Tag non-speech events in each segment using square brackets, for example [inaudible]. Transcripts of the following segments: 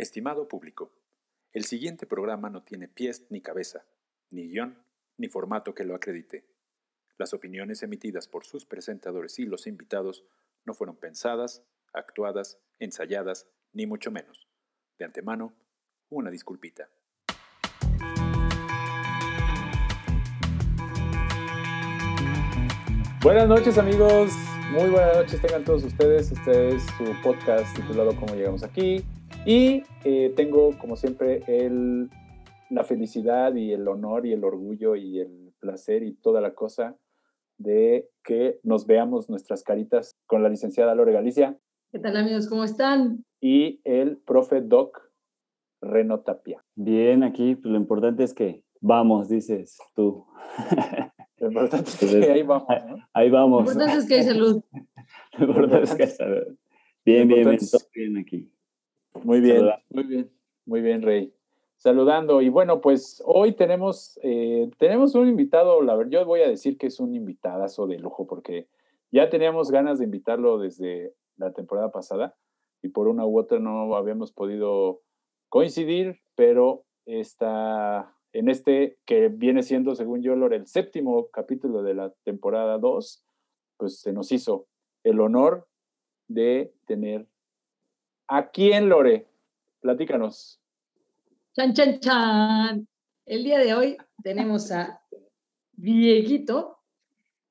Estimado público, el siguiente programa no tiene pies ni cabeza, ni guion, ni formato que lo acredite. Las opiniones emitidas por sus presentadores y los invitados no fueron pensadas, actuadas, ensayadas, ni mucho menos. De antemano, una disculpita. Buenas noches amigos, muy buenas noches tengan todos ustedes. Este es su podcast titulado ¿Cómo llegamos aquí? Y eh, tengo, como siempre, el, la felicidad y el honor y el orgullo y el placer y toda la cosa de que nos veamos nuestras caritas con la licenciada Lore Galicia. ¿Qué tal amigos? ¿Cómo están? Y el profe Doc Reno Tapia. Bien, aquí pues, lo importante es que vamos, dices tú. Lo importante es que ahí vamos. ¿no? Ahí vamos. Lo importante es que hay salud. [laughs] Lo importante es que hay salud. Bien, bien, bien, todo bien aquí. Muy bien, muy bien, muy bien, Rey. Saludando. Y bueno, pues hoy tenemos, eh, tenemos un invitado, la verdad, yo voy a decir que es un invitadazo de lujo, porque ya teníamos ganas de invitarlo desde la temporada pasada y por una u otra no habíamos podido coincidir, pero está en este que viene siendo, según yo, el séptimo capítulo de la temporada 2, pues se nos hizo el honor de tener ¿A quién, Lore? Platícanos. Chan, chan, chan. El día de hoy tenemos a Dieguito,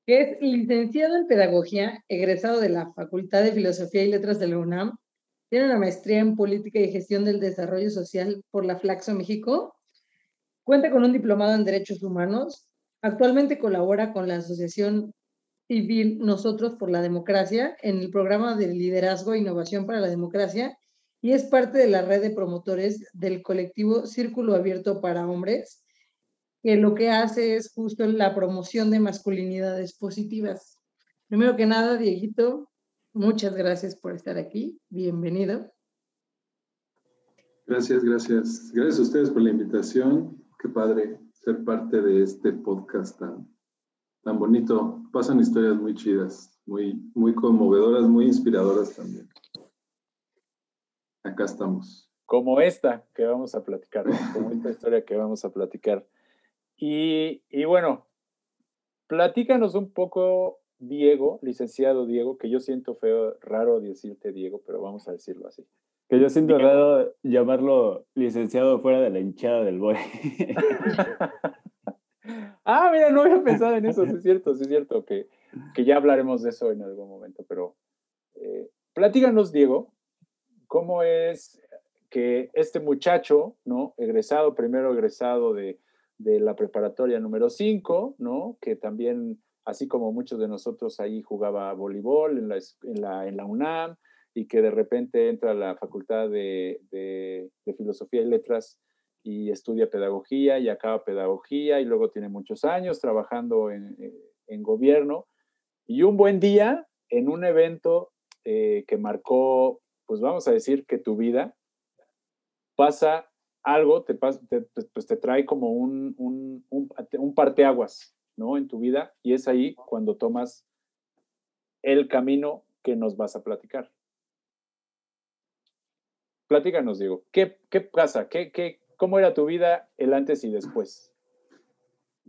que es licenciado en Pedagogía, egresado de la Facultad de Filosofía y Letras de la UNAM. Tiene una maestría en Política y Gestión del Desarrollo Social por la Flaxo México. Cuenta con un diplomado en Derechos Humanos. Actualmente colabora con la Asociación Civil Nosotros por la Democracia en el programa de liderazgo e innovación para la democracia y es parte de la red de promotores del colectivo Círculo Abierto para Hombres, que lo que hace es justo la promoción de masculinidades positivas. Primero que nada, Dieguito, muchas gracias por estar aquí. Bienvenido. Gracias, gracias. Gracias a ustedes por la invitación. Qué padre ser parte de este podcast tan, tan bonito. Pasan historias muy chidas, muy, muy conmovedoras, muy inspiradoras también. Acá estamos. Como esta que vamos a platicar, como esta [laughs] historia que vamos a platicar. Y, y bueno, platícanos un poco, Diego, licenciado Diego, que yo siento feo, raro decirte Diego, pero vamos a decirlo así. Que yo siento raro llamarlo licenciado fuera de la hinchada del boy. [laughs] ah, mira, no había pensado en eso, sí es [laughs] cierto, sí es cierto, que, que ya hablaremos de eso en algún momento, pero eh, platícanos, Diego, cómo es que este muchacho, ¿no? Egresado, primero egresado de, de la preparatoria número 5, ¿no? Que también, así como muchos de nosotros ahí jugaba voleibol en la, en la, en la UNAM y que de repente entra a la Facultad de, de- de Filosofía y Letras y estudia pedagogía y acaba pedagogía y luego tiene muchos años trabajando en, eh, en gobierno y un buen día en un evento eh, que marcó, pues vamos a decir que tu vida, pasa algo, te, te- pues te trae como un, un, un, un parteaguas, ¿no? En tu vida y es ahí cuando tomas el camino que nos vas a platicar. Platícanos, Diego, ¿qué, qué pasa? ¿Qué, qué, ¿Cómo era tu vida el antes y después?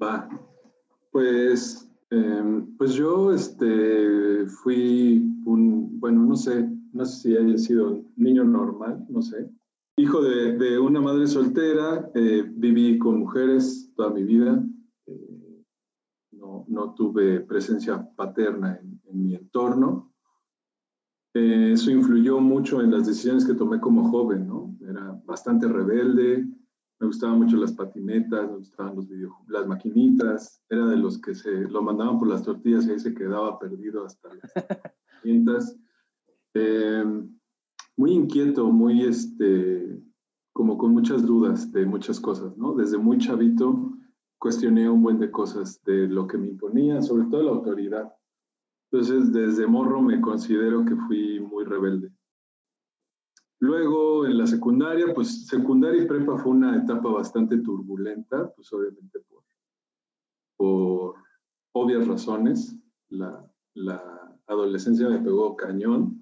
Va. Pues, em, pues yo este, fui un, bueno, no sé, no sé si haya sido niño normal, no sé. Hijo de, una madre soltera, eh, viví con mujeres toda mi vida. eh, no, no tuve presencia paterna en, en mi entorno. Eh, eso influyó mucho en las decisiones que tomé como joven, ¿no? Era bastante rebelde, me gustaban mucho las patinetas, me gustaban los videojuegos, las maquinitas, era de los que se lo mandaban por las tortillas y ahí se quedaba perdido hasta las [laughs] quintas. Eh, muy inquieto, muy este, como con muchas dudas de muchas cosas, ¿no? Desde muy chavito cuestioné un buen de cosas de lo que me imponía, sobre todo la autoridad. Entonces, desde morro me considero que fui muy rebelde. Luego, en la secundaria, pues secundaria y prepa fue una etapa bastante turbulenta, pues obviamente por, por obvias razones. La, la adolescencia me pegó cañón.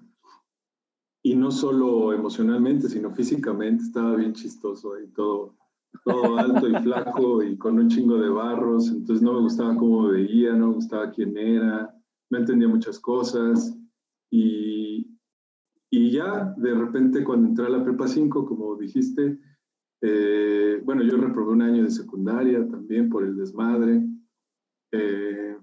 y no solo emocionalmente, sino físicamente, estaba bien chistoso ahí todo, todo alto y flaco y con un chingo de barros, entonces no me gustaba cómo veía, no me gustaba quién era, no entendía muchas cosas y, y ya de repente cuando entré a la prepa 5, como dijiste, eh, bueno, yo reprobé un año de secundaria también por el desmadre. Eh,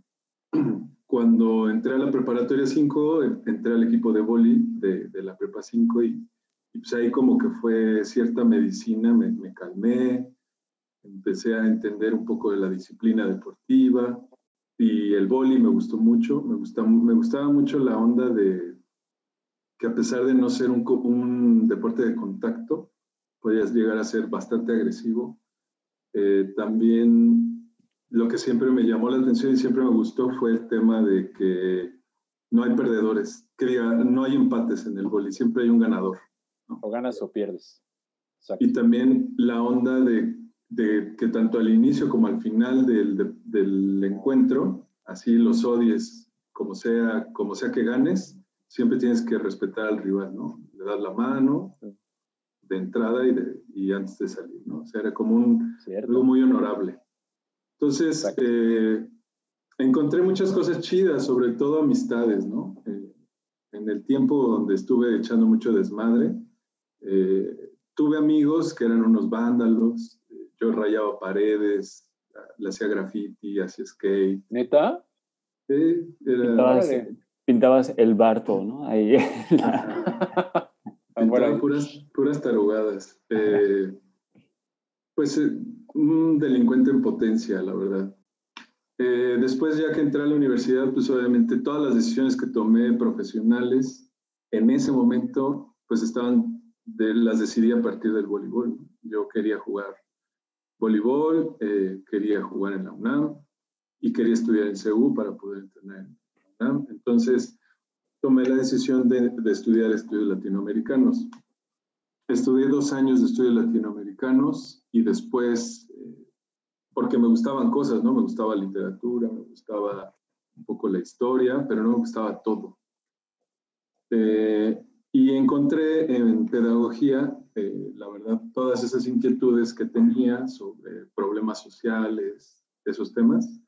[clears throat] cuando entré a la preparatoria 5, entré al equipo de boli de, de la prepa 5 y, pues ahí como que fue cierta medicina, me, me, calmé, empecé a entender un poco de la disciplina deportiva y el boli me gustó mucho, me, gusta, me gustaba mucho la onda de que a pesar de no ser un, un deporte de contacto, podías llegar a ser bastante agresivo. Eh, también lo que siempre me llamó la atención y siempre me gustó fue el tema de que no hay perdedores, que diga, no hay empates en el boli, siempre hay un ganador. ¿no? O ganas o pierdes. Exacto. Y también la onda de, de, que tanto al inicio como al final del, de, del encuentro, así los odies, como sea, como sea que ganes, siempre tienes que respetar al rival, ¿no? Le das la mano, de entrada y, de, y antes de salir, ¿no? O sea, era como un, algo muy honorable. Entonces, eh, encontré muchas cosas chidas, sobre todo amistades, ¿no? Eh, en el tiempo donde estuve echando mucho desmadre, eh, tuve amigos que eran unos vándalos, yo rayaba paredes, le hacía graffiti, hacía skate. ¿Neta? Sí, era... Pintabas, el Barto, ¿no? Ahí. Pintaba puras, puras tarugadas. Eh, pues eh, un delincuente en potencia, la verdad. Eh, después, ya que entré a la universidad, pues obviamente todas las decisiones que tomé profesionales en ese momento, pues estaban, de, las decidí a partir del voleibol. Yo quería jugar voleibol, eh, quería jugar en la UNAM y quería estudiar en CEU para poder entrenar en la UNAM. Entonces, tomé la decisión de, de, estudiar estudios latinoamericanos. Estudié dos años de estudios latinoamericanos y después, eh, porque me gustaban cosas, ¿no? Me gustaba literatura, me gustaba un poco la historia, pero no me gustaba todo. Eh, y encontré en pedagogía, eh, la verdad, todas esas inquietudes que tenía sobre problemas sociales, esos temas,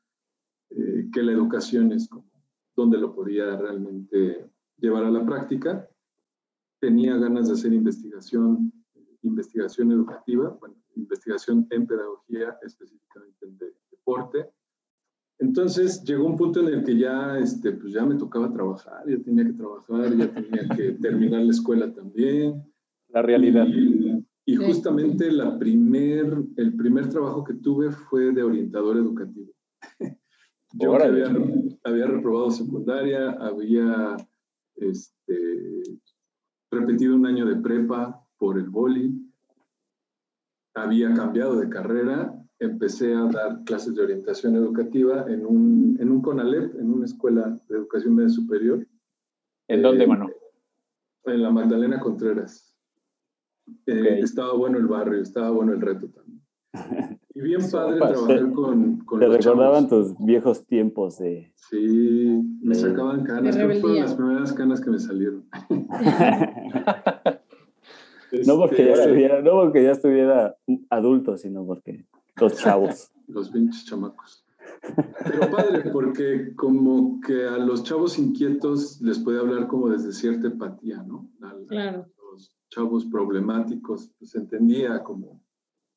eh, que la educación es como donde lo podía realmente llevar a la práctica. Tenía ganas de hacer investigación, investigación educativa, bueno, investigación en pedagogía, específicamente en de, deporte. Entonces llegó un punto en el que ya, este, pues ya me tocaba trabajar, ya tenía que trabajar, ya tenía que [laughs] terminar la escuela también. La realidad. Y, y justamente la primer, el primer trabajo que tuve fue de orientador educativo. [laughs] Yo había, había, reprobado secundaria, había este, repetido un año de prepa por el boli, había cambiado de carrera, empecé a dar clases de orientación educativa en un, en un CONALEP, en una escuela de educación media superior. ¿En dónde, mano? En la Magdalena Contreras. Eh, estaba bueno el barrio, estaba bueno el reto también. [laughs] Y bien padre trabajar con, con Te recordaban chavos. tus viejos tiempos de... Sí, me de, sacaban canas. fueron las primeras canas que me salieron. [laughs] no, porque ya estuviera, no porque ya estuviera adulto, sino porque los chavos. [laughs] los pinches chamacos. Pero padre, porque como que a los chavos inquietos les puede hablar como desde cierta empatía, ¿no? A, claro. a los chavos problemáticos, pues entendía como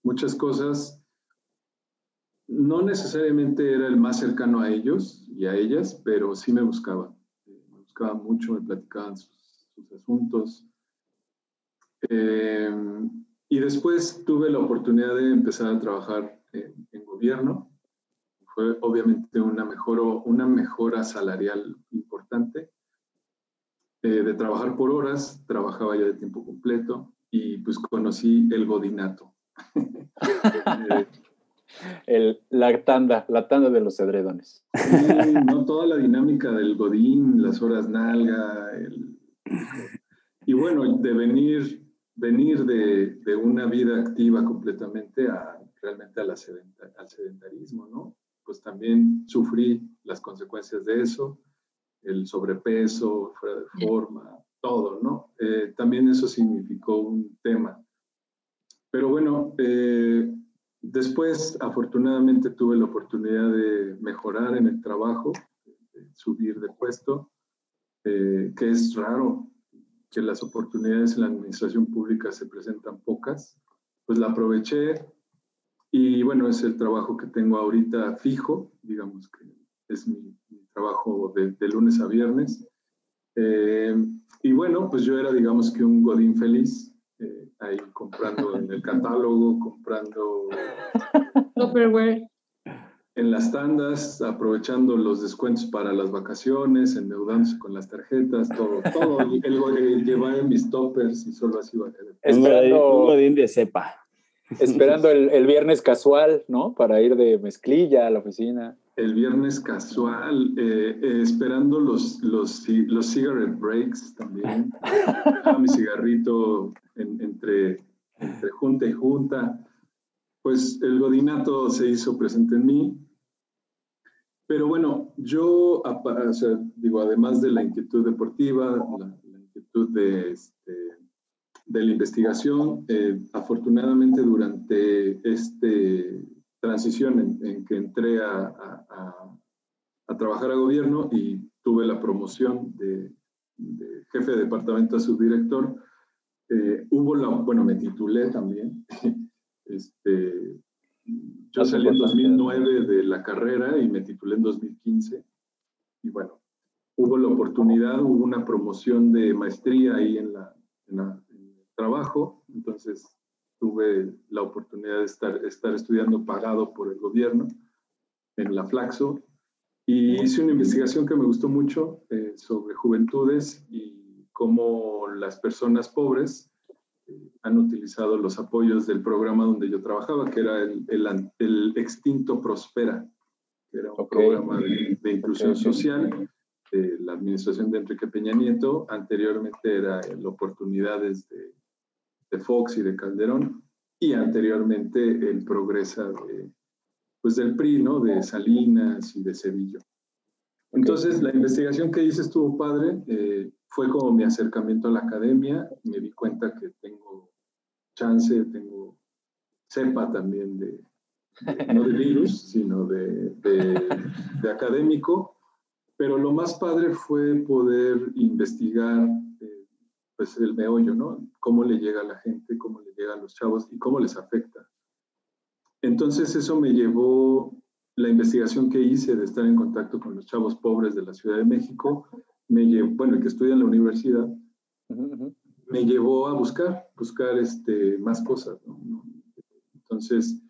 muchas cosas no necesariamente era el más cercano a ellos y a ellas, pero sí me buscaba. Me buscaba mucho, me platicaban sus, asuntos. Eh, y después tuve la oportunidad de empezar a trabajar en, gobierno. Fue obviamente una mejora salarial importante. Eh, de trabajar por horas, trabajaba ya de tiempo completo y pues conocí el godinato. [laughs] eh, el, la tanda, la tanda de los edredones. Sí, no toda la dinámica del godín, las horas nalga, el, y bueno, de venir, venir de, de, una vida activa completamente a realmente a la sedenta, al sedentarismo, ¿no? Pues también sufrí las consecuencias de eso, el sobrepeso, fuera de forma, todo, ¿no? Eh, también eso significó un tema. Pero bueno, eh, después afortunadamente tuve la oportunidad de mejorar en el trabajo, subir de puesto, que es raro que las oportunidades en la administración pública se presentan pocas, pues la aproveché y bueno, es el trabajo que tengo ahorita fijo, digamos que es mi, trabajo de, lunes a viernes. Eh, y bueno, pues yo era, digamos que un godín feliz, eh, ahí comprando en el catálogo, comprando... [laughs] En las tandas, aprovechando los descuentos para las vacaciones, endeudándose con las tarjetas, todo, todo. [laughs] el, el, llevar mis toppers y solo así iba a quedar. Esperando, un de cepa. [laughs] Esperando el, el, viernes casual, ¿no? Para ir de mezclilla a la oficina el viernes casual, eh, eh, esperando los, los, los cigarette breaks también. [laughs] a mi cigarrito entre, entre junta y junta. Pues el godinato se hizo presente en mí. Pero bueno, yo, o sea, digo, además de la inquietud deportiva, la, inquietud de, este, de la investigación, eh, afortunadamente durante este transición en, que entré a, a, trabajar a gobierno y tuve la promoción de, jefe de departamento a subdirector. Eh, hubo la, bueno, me titulé también. [laughs] este, yo salí en 2009 de la carrera y me titulé en 2015. Y bueno, hubo la oportunidad, hubo una promoción de maestría ahí en, la, en, la, en el trabajo. Entonces, tuve la oportunidad de estar, estar estudiando pagado por el gobierno en la Flaxo y hice una investigación que me gustó mucho eh, sobre juventudes y cómo las personas pobres eh, han utilizado los apoyos del programa donde yo trabajaba, que era el, el, Extinto Prospera, que era un programa de, inclusión social de la administración de Enrique Peña Nieto. Anteriormente era el Oportunidades de de Fox y de Calderón, y anteriormente el Progresa de, pues del PRI, ¿no? De Salinas y de Sevillo. Entonces, la investigación que hice estuvo padre, eh, fue como mi acercamiento a la academia, me di cuenta que tengo chance, tengo cepa también de, no de virus, [laughs] sino de, de, de, académico, pero lo más padre fue poder investigar pues el meollo, ¿no? Cómo le llega a la gente, cómo le llega a los chavos y cómo les afecta. Entonces eso me llevó, la investigación que hice de estar en contacto con los chavos pobres de la Ciudad de México, me llevó, bueno, el que estudia en la universidad, me llevó a buscar, buscar este, más cosas, ¿no? Entonces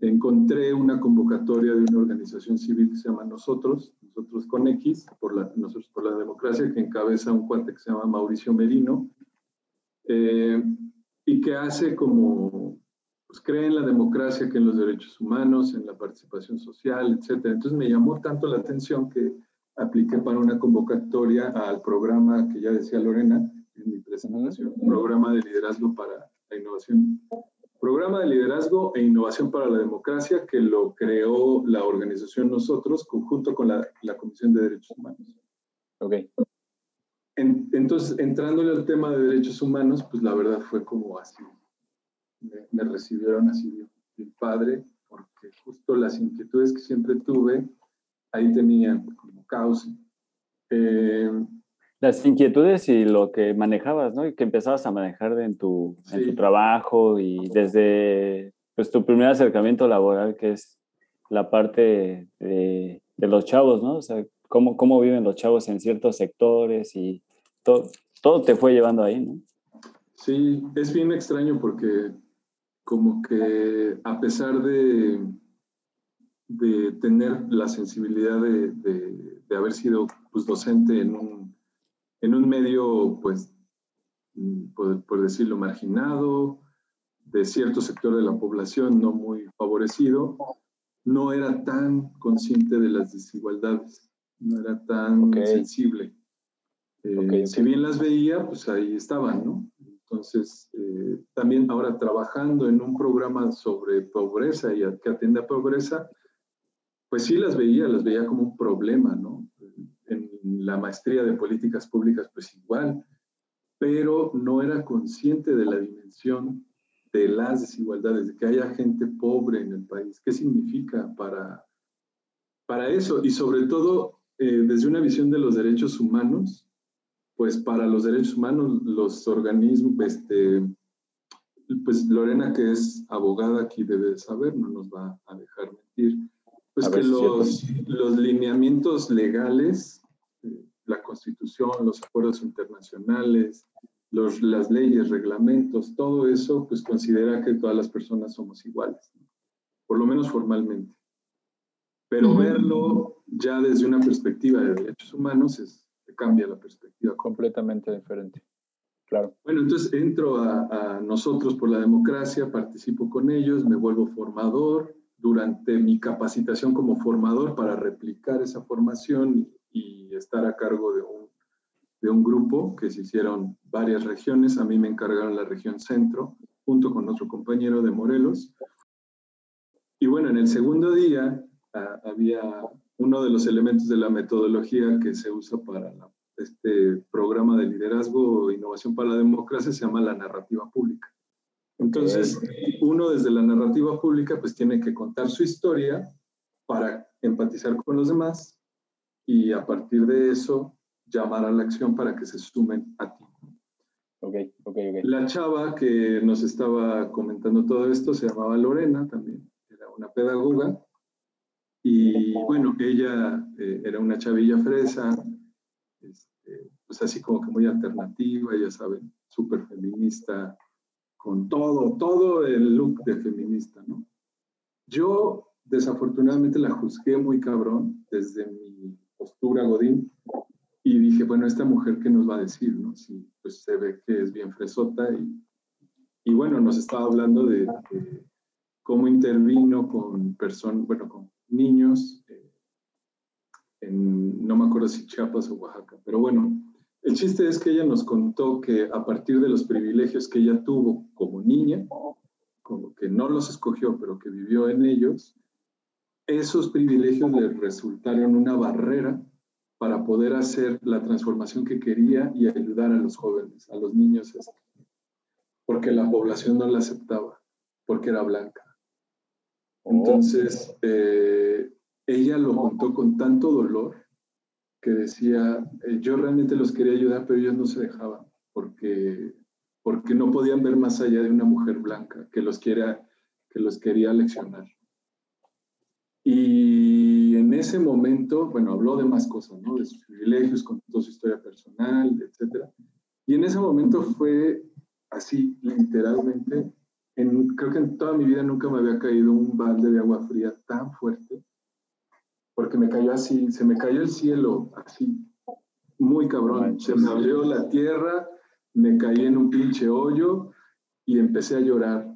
encontré una convocatoria de una organización civil que se llama Nosotros, nosotros con X, por la, nosotros por la democracia, que encabeza un cuate que se llama Mauricio Merino, eh, y que hace como, pues cree en la democracia, que en los derechos humanos, en la participación social, etc. Entonces me llamó tanto la atención que apliqué para una convocatoria al programa que ya decía Lorena en mi presentación, programa de liderazgo para la innovación Programa de Liderazgo e Innovación para la Democracia que lo creó la organización Nosotros conjunto con la, la Comisión de Derechos Humanos. Ok. entonces, entrándole al tema de derechos humanos, pues la verdad fue como así. Me, recibieron así mi padre, porque justo las inquietudes que siempre tuve, ahí tenían como causa. Eh, las inquietudes y lo que manejabas, ¿no? Y que empezabas a manejar en tu, en tu trabajo y desde pues, tu primer acercamiento laboral, que es la parte de, de, los chavos, ¿no? O sea, cómo, cómo viven los chavos en ciertos sectores y todo, todo te fue llevando ahí, ¿no? Sí, es bien extraño porque como que a pesar de, de tener la sensibilidad de, de, de haber sido pues, docente en un en un medio, pues, mm, por, decirlo, marginado, de cierto sector de la población no muy favorecido, no era tan consciente de las desigualdades, no era tan sensible. Eh, si bien las veía, pues ahí estaban, ¿no? Entonces, eh, también ahora trabajando en un programa sobre pobreza y que atiende a pobreza, pues sí las veía, las veía como un problema, ¿no? La maestría de políticas públicas, pues igual, pero no era consciente de la dimensión de las desigualdades, de que haya gente pobre en el país. ¿Qué significa para, para eso? Y sobre todo, eh, desde una visión de los derechos humanos, pues para los derechos humanos, los organismos, este, pues Lorena, que es abogada aquí, debe saber, no nos va a dejar mentir, pues que los, los lineamientos legales, la constitución, los acuerdos internacionales, las leyes, reglamentos, todo eso, pues considera que todas las personas somos iguales, por lo menos formalmente. Pero verlo ya desde una perspectiva de derechos humanos es, cambia la perspectiva. Completamente diferente. Claro. Bueno, entonces entro a, a, nosotros por la democracia, participo con ellos, me vuelvo formador. Durante mi capacitación como formador para replicar esa formación y estar a cargo de un de un grupo que se hicieron varias regiones. A mí me encargaron la región centro, junto con otro compañero de Morelos. Y bueno, en el segundo día ah, había uno de los elementos de la metodología que se usa para este programa de liderazgo e innovación para la democracia, se llama la narrativa pública. Entonces, uno desde la narrativa pública pues tiene que contar su historia para empatizar con los demás y a partir de eso llamar a la acción para que se sumen a ti. Okay, okay, okay. La chava que nos estaba comentando todo esto se llamaba Lorena también, era una pedagoga. Y bueno, ella eh, era una chavilla fresa, este, pues así como que muy alternativa, ya saben, súper feminista, con todo, todo el look de feminista, ¿no? Yo desafortunadamente la juzgué muy cabrón desde mi postura Godín, y dije, bueno, esta mujer, ¿qué nos va a decir? No? Pues se ve que es bien fresota y, y bueno, nos estaba hablando de, cómo intervino con personas, bueno, con niños, eh, en, no me acuerdo si Chiapas o Oaxaca, pero bueno, el chiste es que ella nos contó que a partir de los privilegios que ella tuvo como niña, como que no los escogió, pero que vivió en ellos, esos privilegios le resultaron una barrera para poder hacer la transformación que quería y ayudar a los jóvenes, a los niños, porque la población no la aceptaba, porque era blanca. Oh. Entonces, eh, ella lo contó con tanto dolor que decía, eh, yo realmente los quería ayudar, pero ellos no se dejaban, porque, porque no podían ver más allá de una mujer blanca que los, quiera, que los quería leccionar. Y en ese momento, bueno, habló de más cosas, ¿no? De sus privilegios, contó su historia personal, etc. Y en ese momento fue así, literalmente, en, creo que en toda mi vida nunca me había caído un balde de agua fría tan fuerte, porque me cayó así, se me cayó el cielo, así, muy cabrón. Se me abrió la tierra, me caí en un pinche hoyo y empecé a llorar,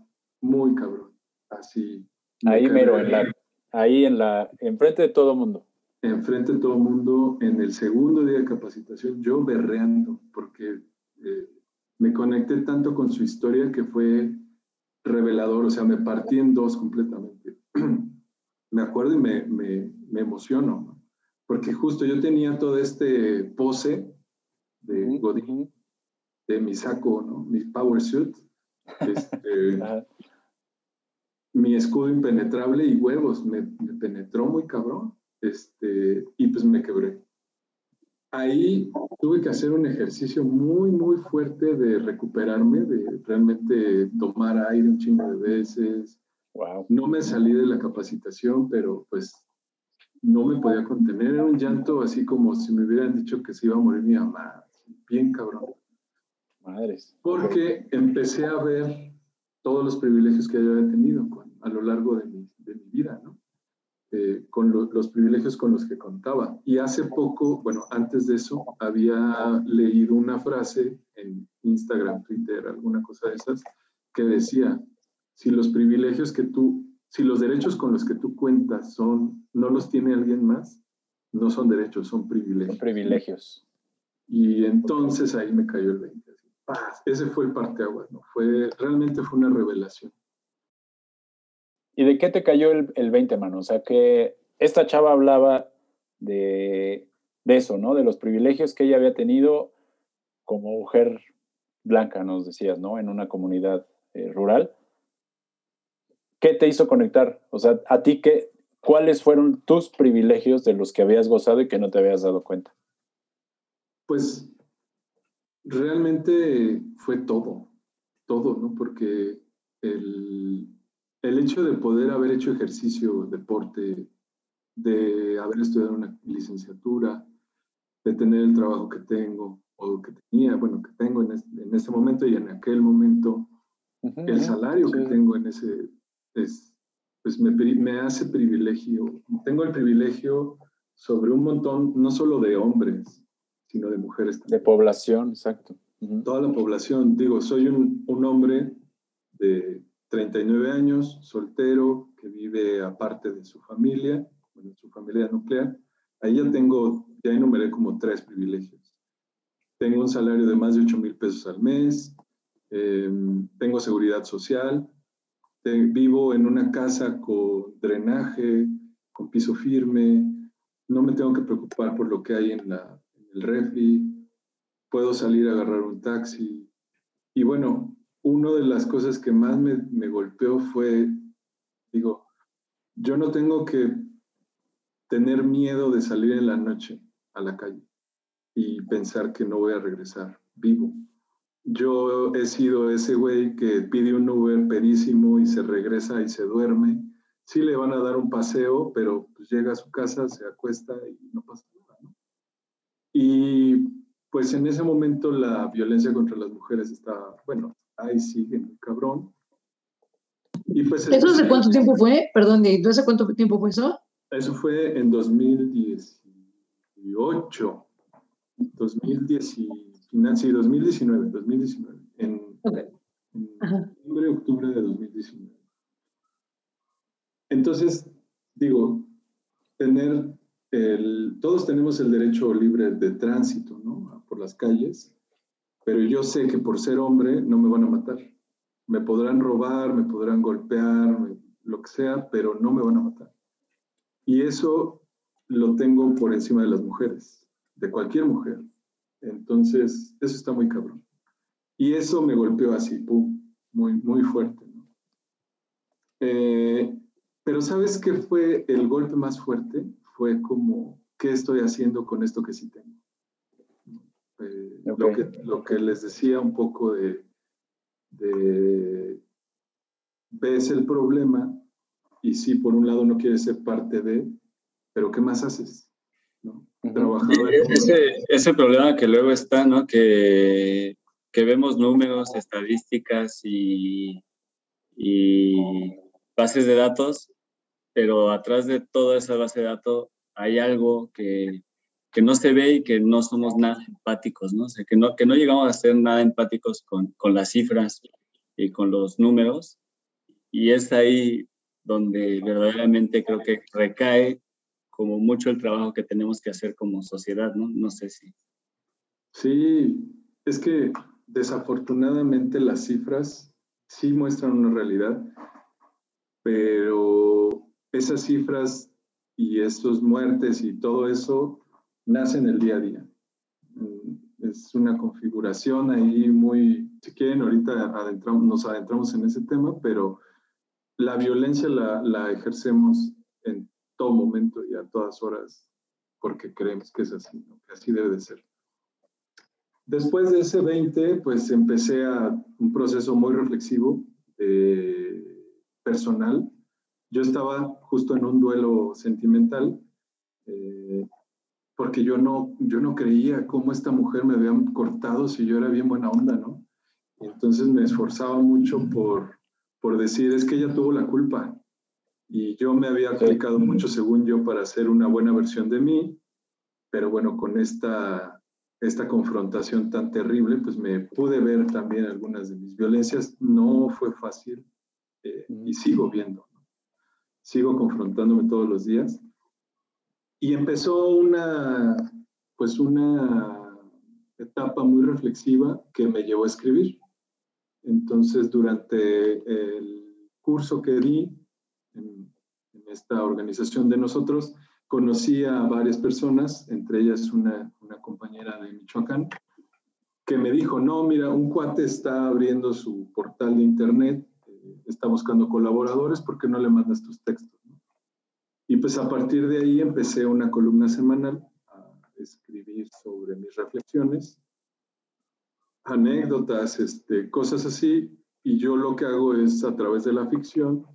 muy cabrón, así. Ahí mero, en la, ahí en la, enfrente de todo mundo. Enfrente de todo mundo, en el segundo día de capacitación, yo berreando, porque eh, me conecté tanto con su historia que fue revelador, o sea, me partí en dos completamente. [clears throat] me acuerdo y me, me, me emociono, porque justo yo tenía todo este pose de Godín, de mi saco, ¿no? mi power suit, [laughs] este, mi escudo impenetrable y huevos, me, penetró muy cabrón, este, y pues me quebré. Ahí tuve que hacer un ejercicio muy, muy fuerte de recuperarme, de realmente tomar aire un chingo de veces. Wow. No me salí de la capacitación, pero pues no me podía contener. Era un llanto así como si me hubieran dicho que se iba a morir mi mamá. Bien cabrón. Madres. Porque empecé a ver todos los privilegios que yo había tenido a lo largo de mi, de mi vida, ¿no? Eh, con los privilegios con los que contaba. Y hace poco, bueno, antes de eso, había leído una frase en Instagram, Twitter, alguna cosa de esas, que decía, si los privilegios que tú, si los derechos con los que tú cuentas son, no los tiene alguien más, no son derechos, son privilegios. Son privilegios. Y entonces ahí me cayó el 20. Ese fue el parteaguas, ¿no? Fue, realmente fue una revelación. ¿Y de qué te cayó el, el 20, mano? O sea, que esta chava hablaba de, de, eso, ¿no? De los privilegios que ella había tenido como mujer blanca, nos decías, ¿no? En una comunidad eh, rural. ¿Qué te hizo conectar? O sea, a ti, qué, ¿cuáles fueron tus privilegios de los que habías gozado y que no te habías dado cuenta? Pues realmente fue todo, todo, ¿no? Porque el, el hecho de poder haber hecho ejercicio, deporte, de haber estudiado una licenciatura, de tener el trabajo que tengo o que tenía, bueno, que tengo en, en ese momento y en aquel momento, el salario que tengo en ese, es, pues me, me, hace privilegio. Tengo el privilegio sobre un montón, no solo de hombres, sino de mujeres. De población, exacto. Toda la población. Digo, soy un, un hombre de 39 años, soltero, que vive aparte de su familia, bueno, su familia nuclear. Ahí ya tengo, ya enumeré como tres privilegios. Tengo un salario de más de 8 mil pesos al mes, em, tengo seguridad social, vivo en una casa con drenaje, con piso firme, no me tengo que preocupar por lo que hay en, la, en el refri, puedo salir a agarrar un taxi. Y bueno, una de las cosas que más me, me golpeó fue, digo, yo no tengo que tener miedo de salir en la noche a la calle y pensar que no voy a regresar vivo. Yo he sido ese güey que pide un Uber pedísimo y se regresa y se duerme. Sí le van a dar un paseo, pero pues llega a su casa, se acuesta y no pasa nada. ¿no? Y pues en ese momento la violencia contra las mujeres está, bueno, ahí sigue cabrón. Y pues, ¿Eso hace cuánto tiempo fue? Perdón, ¿de hace cuánto tiempo fue eso? Eso fue en 2018. 2010 sí, 2019, 2019, en, okay. en octubre de 2019. Entonces, digo, tener el, todos tenemos el derecho libre de tránsito, ¿no? Por las calles, pero yo sé que por ser hombre no me van a matar. Me podrán robar, me podrán golpear, lo que sea, pero no me van a matar. Y eso lo tengo por encima de las mujeres, de cualquier mujer. Entonces, eso está muy cabrón. Y eso me golpeó así, muy, muy fuerte. Eh, pero ¿sabes qué fue el golpe más fuerte? Fue como, ¿qué estoy haciendo con esto que sí tengo? Lo, que, lo, que, les decía un poco de, de, ves el problema y sí, por un lado no quieres ser parte de, pero ¿qué más haces? ese, ese, problema que luego está, ¿no? Que, que vemos números, estadísticas y, y, bases de datos, pero atrás de toda esa base de datos hay algo que, que no se ve y que no somos nada empáticos, ¿no? O sea, que no, que no llegamos a ser nada empáticos con, con las cifras y con los números. Y es ahí donde verdaderamente creo que recae como mucho el trabajo que tenemos que hacer como sociedad, ¿no? No sé si. Sí, es que desafortunadamente las cifras sí muestran una realidad, pero esas cifras y esas muertes y todo eso nacen el día a día. Mm, es una configuración ahí muy, si quieren, ahorita nos adentramos en ese tema, pero la violencia la, la ejercemos en todo momento y a todas horas porque creemos que es así, que así debe de ser. Después de ese 20, pues empecé a un proceso muy reflexivo, personal. Yo estaba justo en un duelo sentimental, eh, porque yo no, yo no creía cómo esta mujer me había cortado si yo era bien buena onda, ¿no? Y entonces me esforzaba mucho por, por decir, es que ella tuvo la culpa, y yo me había aplicado mucho, según yo, para hacer una buena versión de mí, pero bueno, con esta, esta confrontación tan terrible, pues me pude ver también algunas de mis violencias. No fue fácil eh, y sigo viendo, sigo confrontándome todos los días. Y empezó una, pues una etapa muy reflexiva que me llevó a escribir. Entonces, durante el curso que di, en, esta organización de nosotros, conocí a varias personas, entre ellas una, compañera de Michoacán, que me dijo, no, mira, un cuate está abriendo su portal de internet, eh, está buscando colaboradores, ¿por qué no le mandas tus textos? Y pues a partir de ahí empecé una columna semanal a escribir sobre mis reflexiones, anécdotas, este, cosas así, y yo lo que hago es a través de la ficción,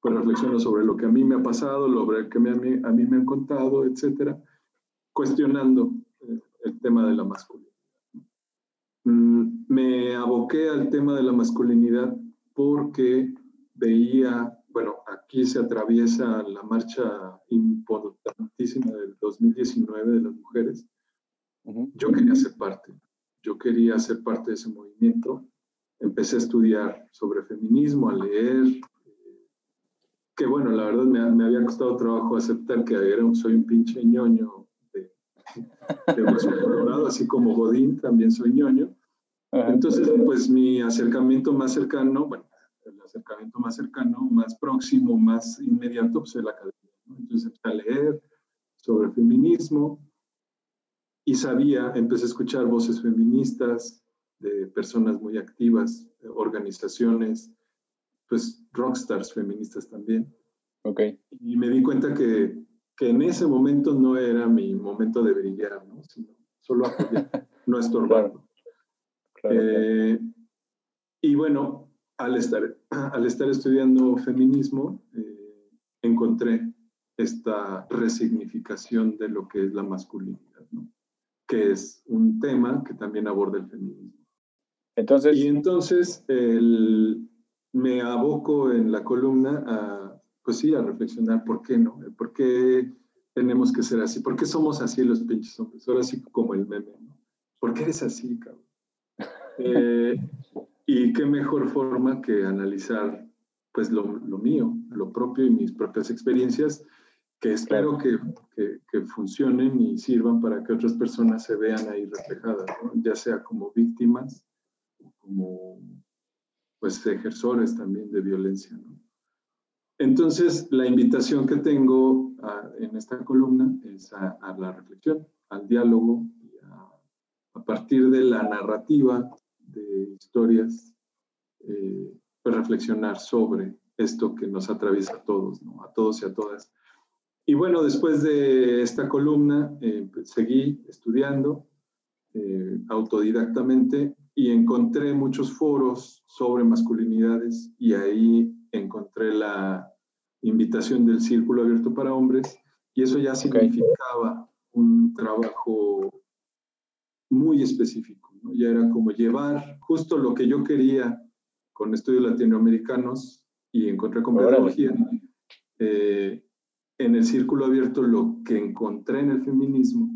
pues reflexiono sobre lo que a mí me ha pasado, lo que a mí, a mí me han contado, etcétera, cuestionando eh, el tema de la masculinidad. Mm, me aboqué al tema de la masculinidad porque veía, bueno, aquí se atraviesa la marcha importantísima del 2019 de las mujeres. Yo quería ser parte, yo quería ser parte de ese movimiento. Empecé a estudiar sobre feminismo, a leer, que bueno, la verdad me, me había costado trabajo aceptar que era, soy un pinche ñoño de, de así como Godín, también soy ñoño. Entonces, pues mi acercamiento más cercano, bueno, el acercamiento más cercano, más próximo, más inmediato, pues es la academia. Entonces empecé a leer sobre feminismo y sabía, empecé a escuchar voces feministas de personas muy activas, organizaciones, pues rockstars feministas también. Ok. Y me di cuenta que, que en ese momento no era mi momento de brillar, ¿no? sino solo apoyar, [laughs] no estorbar. Eh, y bueno, al estar, [clears throat] al estar estudiando feminismo, eh, encontré esta resignificación de lo que es la masculinidad, ¿no? que es un tema que también aborda el feminismo. Entonces, y entonces el, me aboco en la columna a, pues sí, a reflexionar por qué no, por qué tenemos que ser así, por qué somos así los pinches hombres, ahora sí como el meme, ¿no? ¿Por qué eres así, cabrón? [laughs] Eh, y qué mejor forma que analizar pues lo, lo, mío, lo propio y mis propias experiencias, que espero que, que, que, funcionen y sirvan para que otras personas se vean ahí reflejadas, ya sea como víctimas, como pues ejersores también de violencia. ¿no? Entonces, la invitación que tengo a, en esta columna es a, a, la reflexión, al diálogo, a, a partir de la narrativa de historias, eh, pues reflexionar sobre esto que nos atraviesa a todos, ¿no? a todos y a todas. Y bueno, después de esta columna, eh, pues, seguí estudiando eh, autodidactamente y encontré muchos foros sobre masculinidades y ahí encontré la invitación del Círculo Abierto para Hombres y eso ya significaba un trabajo muy específico. ¿No? Ya era como llevar justo lo que yo quería con estudios latinoamericanos y encontré con pedagogía. Eh, en el círculo abierto lo que encontré en el feminismo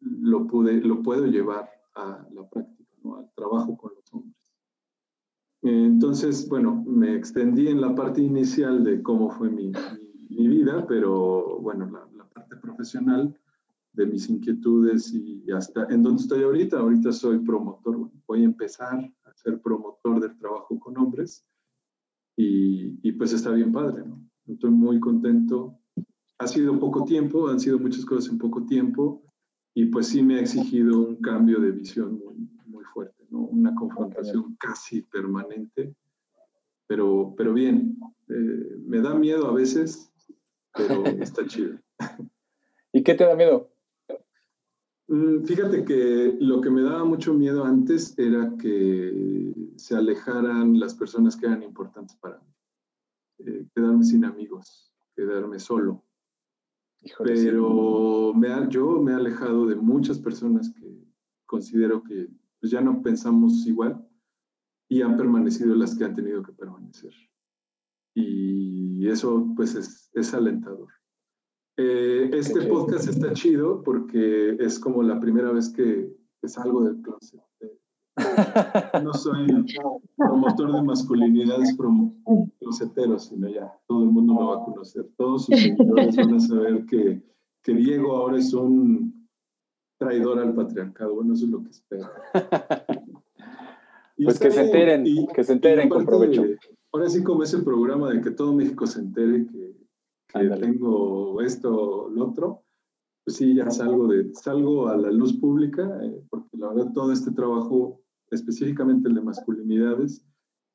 lo, pude, lo puedo llevar a la práctica, ¿no? al trabajo con los hombres. Entonces, bueno, me extendí en la parte inicial de cómo fue mi, mi, vida, pero bueno, la, la parte profesional de mis inquietudes y hasta en donde estoy ahorita. Ahorita soy promotor, voy a empezar a ser promotor del trabajo con hombres y, y, pues está bien padre, ¿no? Estoy muy contento. Ha sido poco tiempo, han sido muchas cosas en poco tiempo y pues sí me ha exigido un cambio de visión muy, muy fuerte, ¿no? Una confrontación casi permanente, pero, pero bien, eh, me da miedo a veces, pero [laughs] está chido. ¿Y qué te da miedo? Mm, fíjate que lo que me daba mucho miedo antes era que se alejaran las personas que eran importantes para mí. Eh, quedarme sin amigos, quedarme solo. Híjole, Pero sí. me ha, yo me he alejado de muchas personas que considero que pues, ya no pensamos igual y han permanecido las que han tenido que permanecer. Y eso pues es, es alentador. Eh, este podcast está chido porque es como la primera vez que, que salgo del closet. No soy promotor de masculinidades closeteros, sino ya todo el mundo me va a conocer. Todos sus seguidores van a saber que, que Diego ahora es un traidor al patriarcado. Bueno, eso es lo que espero. Y pues que se enteren, y, que se enteren con provecho. De, ahora sí, como es el programa de que todo México se entere que que tengo esto, lo otro, pues sí, ya salgo, de, salgo a la luz pública, eh, porque la verdad todo este trabajo, específicamente el de masculinidades,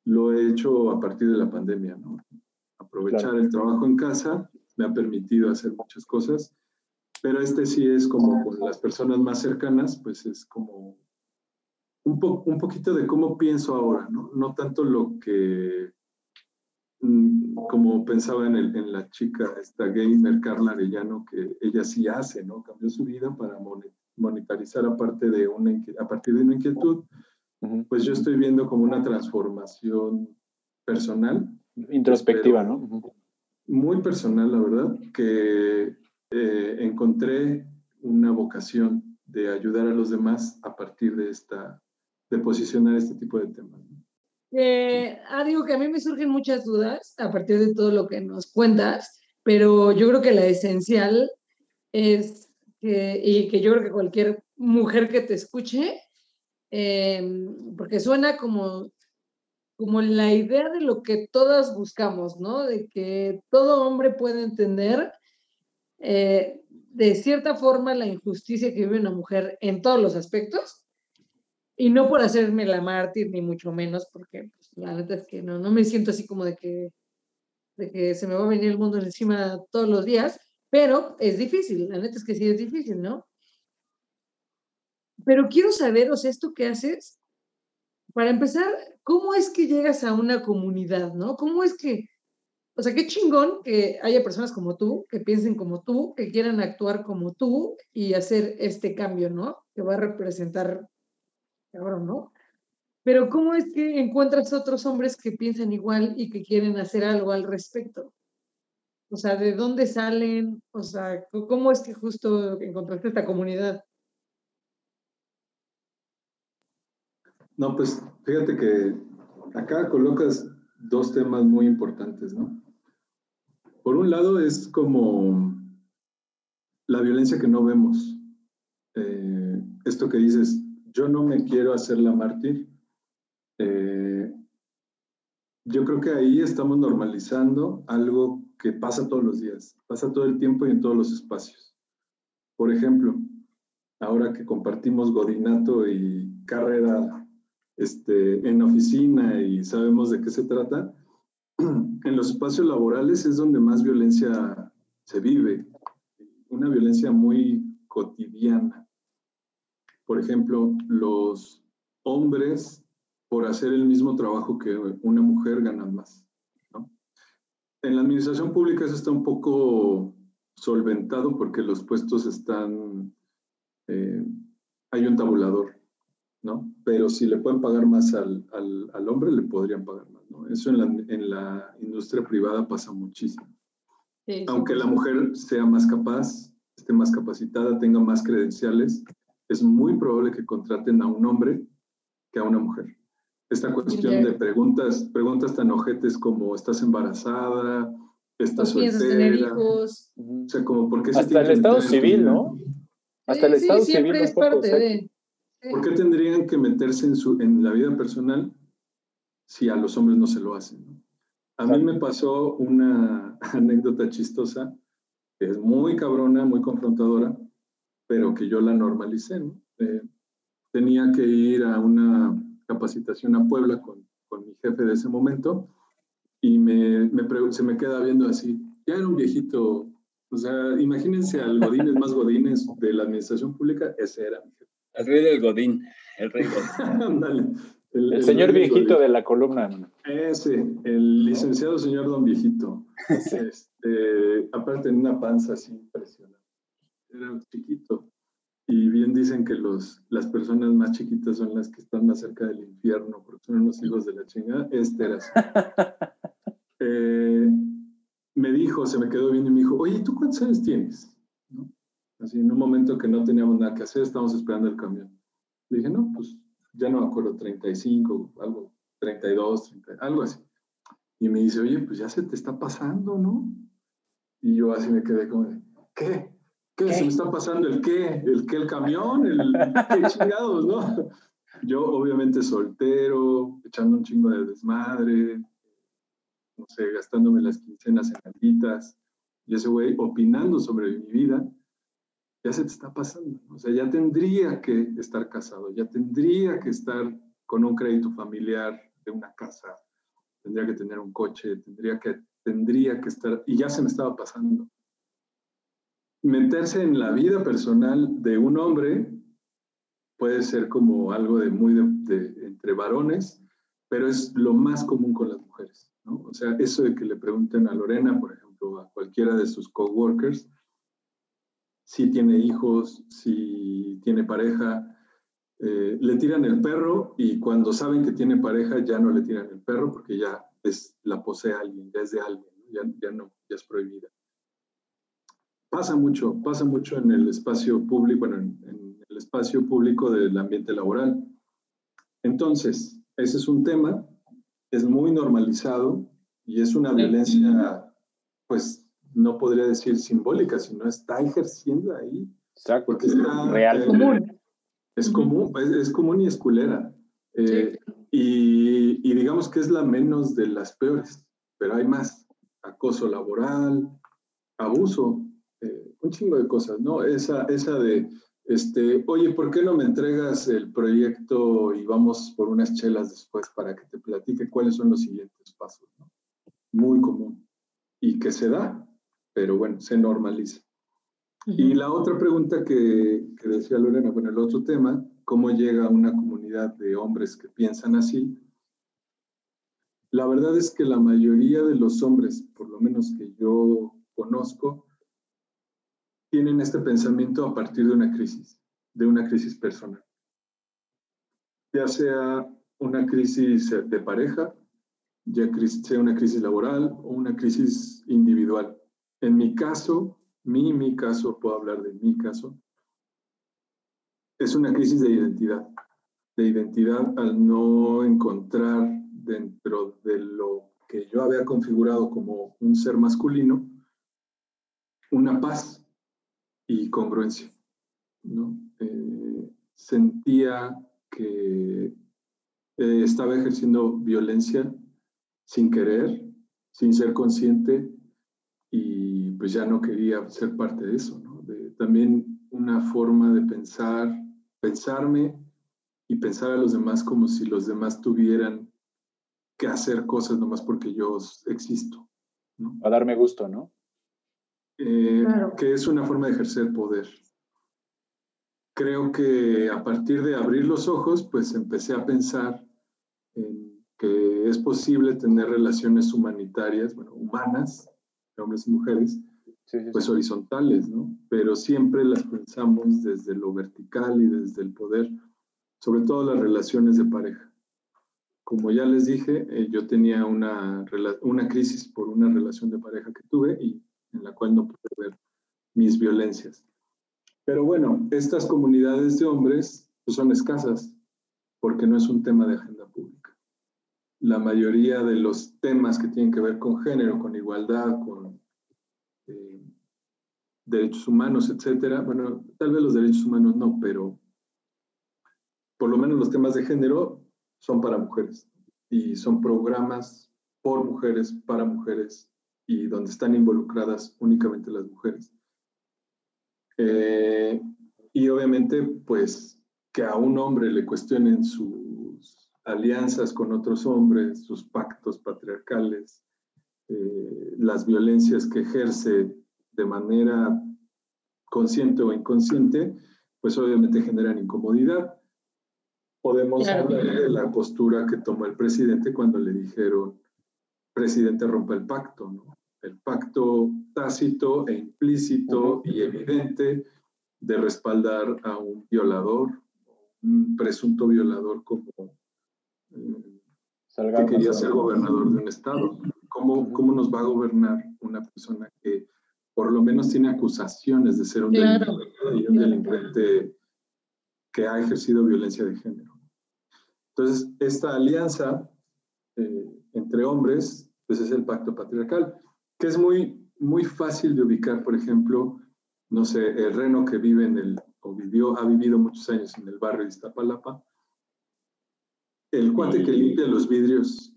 lo he hecho a partir de la pandemia, ¿no? Aprovechar el trabajo en casa me ha permitido hacer muchas cosas, pero este sí es como con las personas más cercanas, pues es como un, po un poquito de cómo pienso ahora, ¿no? No tanto lo que como pensaba en, el, en, la chica, esta gamer Carla Arellano, que ella sí hace, ¿no? Cambió su vida para monetarizar aparte de una, a partir de una inquietud. Pues yo estoy viendo como una transformación personal. Introspectiva, ¿no? Muy personal, la verdad, que eh, encontré una vocación de ayudar a los demás a partir de esta, de posicionar este tipo de temas. Eh, ah, digo que a mí me surgen muchas dudas a partir de todo lo que nos cuentas, pero yo creo que la esencial es que, y que yo creo que cualquier mujer que te escuche, em, porque suena como, como la idea de lo que todas buscamos, ¿no? De que todo hombre puede entender eh, de cierta forma la injusticia que vive una mujer en todos los aspectos y no por hacerme la mártir, ni mucho menos, porque pues, la verdad es que no, no me siento así como de que, de que se me va a venir el mundo encima todos los días, pero es difícil, la neta es que sí es difícil, ¿no? Pero quiero saber, o sea, esto que haces, para empezar, ¿cómo es que llegas a una comunidad, ¿no? ¿Cómo es que, o sea, qué chingón que haya personas como tú, que piensen como tú, que quieran actuar como tú y hacer este cambio, ¿no? Que va a representar cabrón, ¿no? Pero ¿cómo es que encuentras otros hombres que piensan igual y que quieren hacer algo al respecto? O sea, ¿de dónde salen? O sea, ¿cómo es que justo encontraste esta comunidad? No, pues fíjate que acá colocas dos temas muy importantes, ¿no? Por un lado es como la violencia que no vemos. Eh, esto que dices, yo no me quiero hacer la mártir. Eh, yo creo que ahí estamos normalizando algo que pasa todos los días, pasa todo el tiempo y en todos los espacios. Por ejemplo, ahora que compartimos godinato y carrera este, en oficina y sabemos de qué se trata, [clears throat] en los espacios laborales es donde más violencia se vive, una violencia muy cotidiana. Por ejemplo, los hombres, por hacer el mismo trabajo que una mujer, ganan más. En la administración pública eso está un poco solventado porque los puestos están, eh, hay un tabulador, ¿no? Pero si le pueden pagar más al, al, hombre, le podrían pagar más, ¿no? Eso en la, en la industria privada pasa muchísimo. Aunque la mujer sea más capaz, esté más capacitada, tenga más credenciales, es muy probable que contraten a un hombre que a una mujer. Esta cuestión de preguntas, preguntas tan ojetes como ¿estás embarazada? ¿Estás soltera? hijos? O sea, como ¿por qué Hasta el Estado civil, ¿no? Hasta el Estado civil. Es parte de... ¿Por qué tendrían que meterse en, su, en la vida personal si a los hombres no se lo hacen? A mí me pasó una [laughs] anécdota chistosa, que es muy cabrona, muy confrontadora, pero que yo la normalicé. ¿no? Eh, tenía que ir a una capacitación a Puebla con, con mi jefe de ese momento y me, me, se me queda viendo así. Ya era un viejito, o sea, imagínense al Godínez más Godínez de la administración pública, ese era mi jefe. El rey del Godín, el rey Godín. [laughs] el, señor viejito de la columna. Ese, el licenciado señor don viejito. [laughs] Este, aparte en una panza así impresionante era chiquito. Y bien dicen que los, las personas más chiquitas son las que están más cerca del infierno, porque son unos hijos de la chingada. Este era así. [laughs] Eh, me dijo, se me quedó viendo y me dijo, oye, ¿tú cuántos años tienes? Así, en un momento que no teníamos nada que hacer, estábamos esperando el camión. Le dije, no, pues ya no me acuerdo, 35, algo, 32, 30, algo así. Y me dice, oye, pues ya se te está pasando, ¿no? Y yo así me quedé como, ¿qué? ¿Qué? ¿Se me está pasando el qué? ¿El qué? ¿El camión? ¿El [laughs] qué chingados, no? Yo, obviamente, soltero, echando un chingo de desmadre, no sé, gastándome las quincenas en alditas, y ese güey opinando sobre mi vida. ya se te está pasando. O sea, ya tendría que estar casado, ya tendría que estar con un crédito familiar de una casa, tendría que tener un coche, tendría que, tendría que estar, y ya se me estaba pasando. Meterse en la vida personal de un hombre puede ser como algo de muy de, entre varones, pero es lo más común con las mujeres. ¿no? O sea, eso de que le pregunten a Lorena, por ejemplo, a cualquiera de sus coworkers, si tiene hijos, si tiene pareja, eh, le tiran el perro y cuando saben que tiene pareja ya no le tiran el perro porque ya es, la posee alguien, ya es de alguien, ya, ya no, ya es prohibida. Pasa mucho, pasa mucho en el espacio público, bueno, en, en el espacio público del ambiente laboral. Entonces, ese es un tema, es muy normalizado y es una violencia, pues, no podría decir simbólica, sino está ejerciendo ahí. Exacto. Porque está, Real. eh, Común. es común, es, es común y es culera. Eh, y, y digamos que es la menos de las peores, pero hay más. Acoso laboral, abuso, eh, un chingo de cosas, ¿no? Esa, esa de, este, oye, ¿por qué no me entregas el proyecto y vamos por unas chelas después para que te platique cuáles son los siguientes pasos? ¿no? Muy común. Y que se da, pero bueno, se normaliza. Y la otra pregunta que, que, decía Lorena, bueno, el otro tema, ¿cómo llega una comunidad de hombres que piensan así? La verdad es que la mayoría de los hombres, por lo menos que yo conozco, tienen este pensamiento a partir de una crisis, de una crisis personal. Ya sea una crisis de pareja, ya sea una crisis laboral o una crisis individual. En mi caso, mi, mi caso, puedo hablar de mi caso, es una crisis de identidad, de identidad al no encontrar dentro de lo que yo había configurado como un ser masculino una paz y congruencia. ¿no? Eh, sentía que eh, estaba ejerciendo violencia sin querer, sin ser consciente y pues ya no quería ser parte de eso. ¿no? También una forma de pensar, pensarme y pensar a los demás como si los demás tuvieran que hacer cosas nomás porque yo existo. ¿no? A darme gusto, ¿no? Eh, claro. que es una forma de ejercer poder. Creo que a partir de abrir los ojos, pues empecé a pensar en que es posible tener relaciones humanitarias, bueno, humanas, de hombres y mujeres, sí, sí, pues sí. horizontales, ¿no? Pero siempre las pensamos desde lo vertical y desde el poder, sobre todo las relaciones de pareja. Como ya les dije, eh, yo tenía una, una crisis por una relación de pareja que tuve y en la cual no pude ver mis violencias. Pero bueno, estas comunidades de hombres pues, son escasas porque no es un tema de agenda pública. La mayoría de los temas que tienen que ver con género, con igualdad, con eh, derechos humanos, etcétera, bueno, tal vez los derechos humanos no, pero por lo menos los temas de género son para mujeres y son programas por mujeres, para mujeres, y donde están involucradas únicamente las mujeres. Eh, y obviamente, pues, que a un hombre le cuestionen sus alianzas con otros hombres, sus pactos patriarcales, eh, las violencias que ejerce de manera consciente o inconsciente, pues obviamente generan incomodidad. Podemos claro. hablar de la postura que tomó el presidente cuando le dijeron presidente rompa el pacto, ¿no? El pacto tácito e implícito uh -huh. y evidente de respaldar a un violador, un presunto violador como eh, que quería ser gobernador de un estado. ¿Cómo, uh -huh. ¿Cómo nos va a gobernar una persona que por lo menos tiene acusaciones de ser un claro. delincuente y un delincuente que ha ejercido violencia de género? Entonces, esta alianza entre hombres, pues es el pacto patriarcal, que es muy, muy fácil de ubicar, por ejemplo, no sé, el reno que vive en el, o vivió, ha vivido muchos años en el barrio de Iztapalapa, el cuate que limpia los vidrios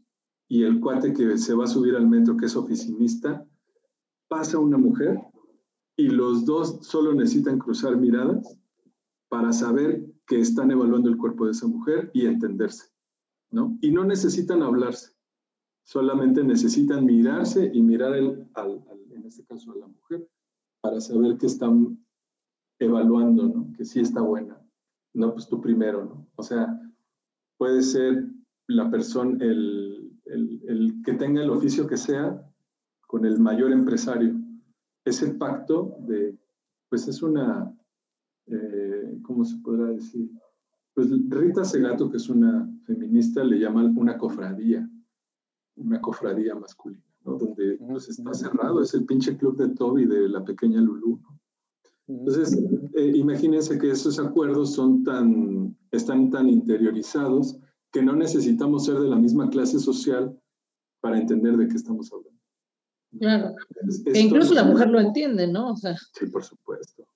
y el cuate que se va a subir al metro, que es oficinista, pasa una mujer y los dos solo necesitan cruzar miradas para saber que están evaluando el cuerpo de esa mujer y entenderse, ¿no? Y no necesitan hablarse, solamente necesitan mirarse y mirar el, al, en este caso a la mujer para saber que están evaluando, ¿no? Que sí está buena. No, pues tú primero, ¿no? O sea, puede ser la persona, el, el, el que tenga el oficio que sea, con el mayor empresario. Ese pacto de, pues es una, eh, ¿cómo se podrá decir? Pues Rita Segato, que es una feminista, le llaman una cofradía, una cofradía masculina, ¿no? Donde pues, está cerrado, es el pinche club de Toby de la pequeña Lulu. Entonces, eh, imagínense que esos acuerdos son tan, están tan interiorizados que no necesitamos ser de la misma clase social para entender de qué estamos hablando. Claro. e incluso la mujer lo entiende, ¿no? O sea. Sí, por supuesto.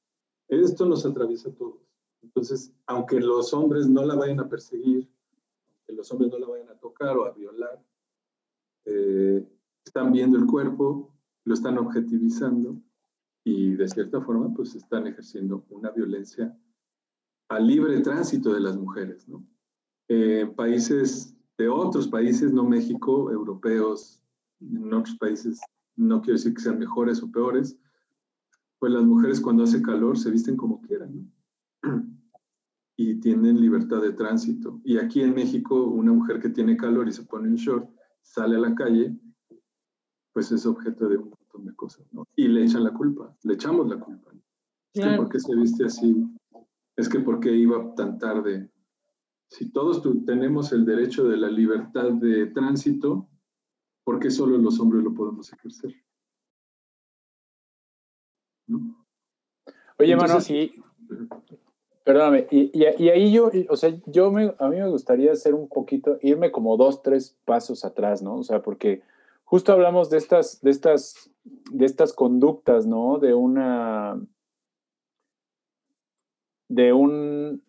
Esto nos atraviesa a todos. Entonces, aunque los hombres no la vayan a perseguir, que los hombres no la vayan a tocar o a violar, eh, están viendo el cuerpo, lo están objetivizando y de cierta forma pues están ejerciendo una violencia al libre tránsito de las mujeres, ¿no? Eh, países de otros países, no México, europeos, en otros países no quiero decir que sean mejores o peores, pues las mujeres cuando hace calor se visten como quieran, [clears throat] Y tienen libertad de tránsito. Y aquí en México, una mujer que tiene calor y se pone un short, sale a la calle, pues es objeto de un montón de cosas, ¿no? Y le echan la culpa, le echamos la culpa. Es que ¿por qué se viste así? Es que ¿por qué iba tan tarde? Si todos tenemos el derecho de la libertad de tránsito, ¿Por qué solo los hombres lo podemos ejercer? Oye, mano, y, perdóname, y, ahí yo, o sea, yo me, a mí me gustaría hacer un poquito, irme como dos, tres pasos atrás, ¿no? O sea, porque justo hablamos de estas, de estas, de estas conductas, ¿no? De una, de un,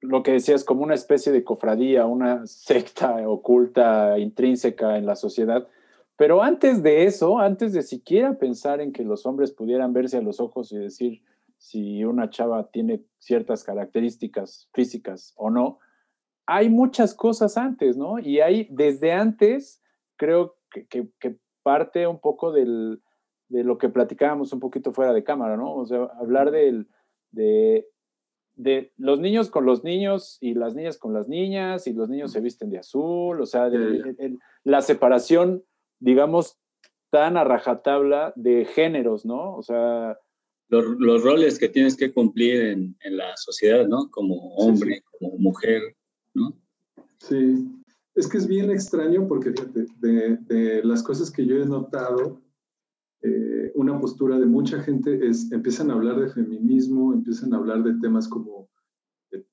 lo que decías, como una especie de cofradía, una secta oculta, intrínseca en la sociedad, pero antes de eso, antes de siquiera pensar en que los hombres pudieran verse a los ojos y decir si una chava tiene ciertas características físicas o no, hay muchas cosas antes, ¿no? Y hay desde antes, creo que, parte un poco del, de lo que platicábamos un poquito fuera de cámara, ¿no? O sea, hablar del, de, de los niños con los niños y las niñas con las niñas y los niños se visten de azul, o sea, la separación digamos, tan a rajatabla de géneros, ¿no? O sea... Los, roles que tienes que cumplir en, la sociedad, ¿no? Como hombre, como mujer, ¿no? Sí, es que es bien extraño porque fíjate, de, las cosas que yo he notado, eh, una postura de mucha gente es, empiezan a hablar de feminismo, empiezan a hablar de temas como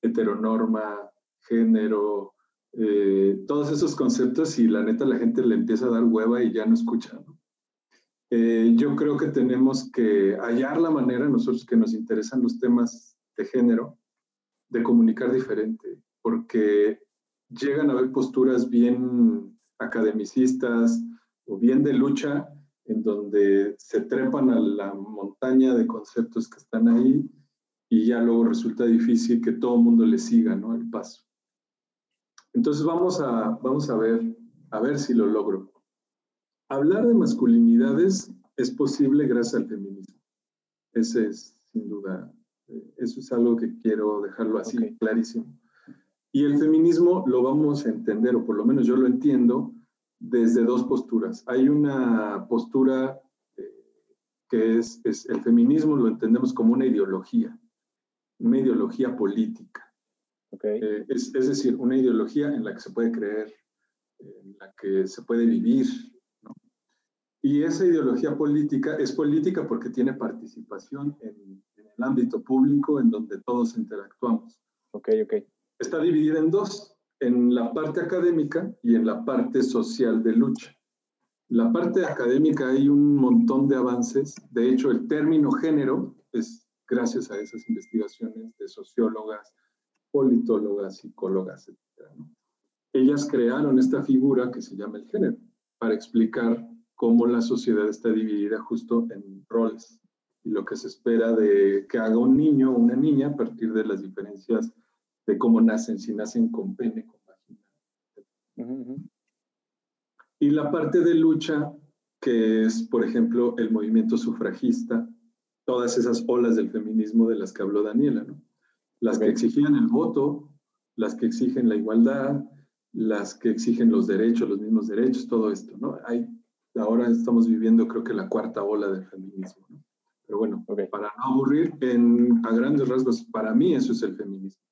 heteronorma, género, eh, todos esos conceptos y la neta la gente le empieza a dar hueva y ya no escucha. Eh, yo creo que tenemos que hallar la manera, nosotros que nos interesan los temas de género, de comunicar diferente, porque llegan a haber posturas bien academicistas o bien de lucha, en donde se trepan a la montaña de conceptos que están ahí y ya luego resulta difícil que todo el mundo le siga ¿no? el paso. Entonces vamos a, vamos a ver, a ver si lo logro. Hablar de masculinidades es posible gracias al feminismo. Ese es, sin duda, eh, eso es algo que quiero dejarlo así clarísimo. Y el feminismo lo vamos a entender, o por lo menos yo lo entiendo, desde dos posturas. Hay una postura eh, que es, es, el feminismo, lo entendemos como una ideología, una ideología política. Eh, es, decir, una ideología en la que se puede creer, en la que se puede vivir. Y esa ideología política es política porque tiene participación en, el ámbito público en donde todos interactuamos. Ok, ok. Está dividida en dos, en la parte académica y en la parte social de lucha. La parte académica hay un montón de avances. De hecho, el término género es gracias a esas investigaciones de sociólogas, politólogas, psicólogas, etc. Ellas crearon esta figura que se llama el género para explicar cómo la sociedad está dividida justo en roles. y lo que se espera de que haga un niño o una niña a partir de las diferencias de cómo nacen, si nacen con pene, con vagina. Y la parte de lucha, que es, por ejemplo, el movimiento sufragista, todas esas olas del feminismo de las que habló Daniela, ¿no? Las que exigían el voto, las que exigen la igualdad, las que exigen los derechos, los mismos derechos, todo esto, ¿no? Hay, ahora estamos viviendo creo que la cuarta ola del feminismo, ¿no? Pero bueno, para no aburrir, en, a grandes rasgos, para mí eso es el feminismo.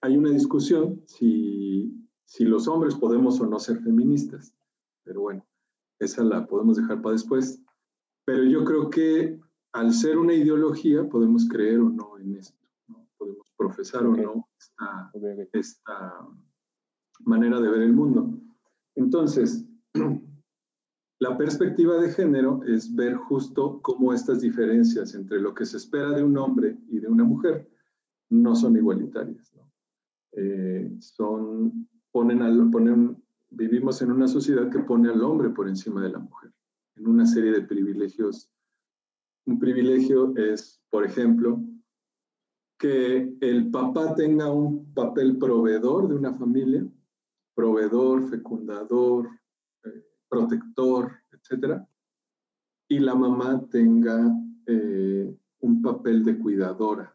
Hay una discusión si, si los hombres podemos o no ser feministas, pero bueno, esa la podemos dejar para después. Pero yo creo que al ser una ideología podemos creer o no en esto, ¿no? podemos profesar o no esta, esta manera de ver el mundo. Entonces, la perspectiva de género es ver justo cómo estas diferencias entre lo que se espera de un hombre y de una mujer no son igualitarias. Eh, son, ponen vivimos en una sociedad que pone al hombre por encima de la mujer, en una serie de privilegios. Un privilegio es, por ejemplo, que el papá tenga un papel proveedor de una familia proveedor, fecundador, protector, etc. Y la mamá tenga eh, un papel de cuidadora,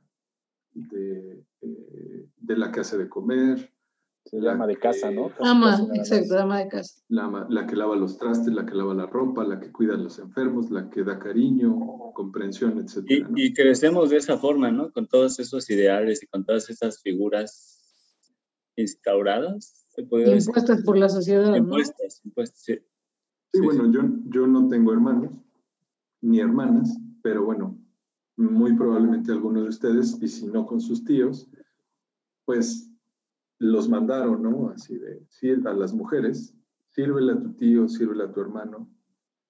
de, eh, de, la que hace de comer. Se llama de casa, ¿no? ama, exacto, ama de casa. La, la, que lava los trastes, la que lava la ropa, la que cuida a los enfermos, la que da cariño, comprensión, etc. Y, y crecemos de esa forma, ¿no? Con todos esos ideales y con todas esas figuras instauradas Impuestas por la sociedad. Impuestas, impuestas, sí. Sí, bueno, Yo, yo no tengo hermanos ni hermanas, pero bueno, muy probablemente algunos de ustedes, y si no con sus tíos, pues los mandaron, ¿no? Así de, a las mujeres, sírvele a tu tío, sírvele a tu hermano,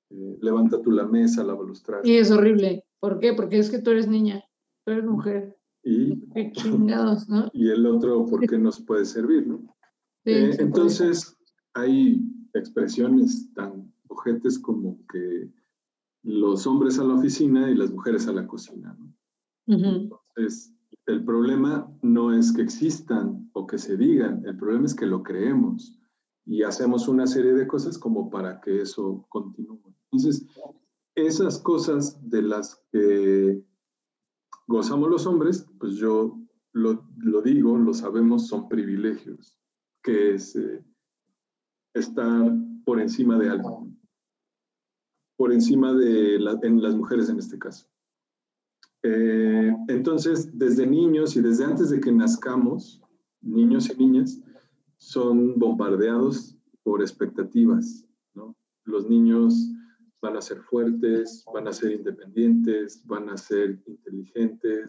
eh, levanta tú la mesa, lava los trastes. Y es horrible. ¿Por qué? Porque es que tú eres niña, tú eres mujer. Y, qué chingados, ¿no? Y el otro, ¿por qué nos puede servir, no? Eh, entonces, hay expresiones tan ojetes como que los hombres a la oficina y las mujeres a la cocina. Entonces, el problema no es que existan o que se digan, el problema es que lo creemos y hacemos una serie de cosas como para que eso continúe. Entonces, esas cosas de las que gozamos los hombres, pues yo lo, lo digo, lo sabemos, son privilegios que es eh, estar por encima de algo, por encima de en las mujeres en este caso. Eh, entonces, desde niños y desde antes de que nazcamos, niños y niñas son bombardeados por expectativas. ¿no? Los niños van a ser fuertes, van a ser independientes, van a ser inteligentes.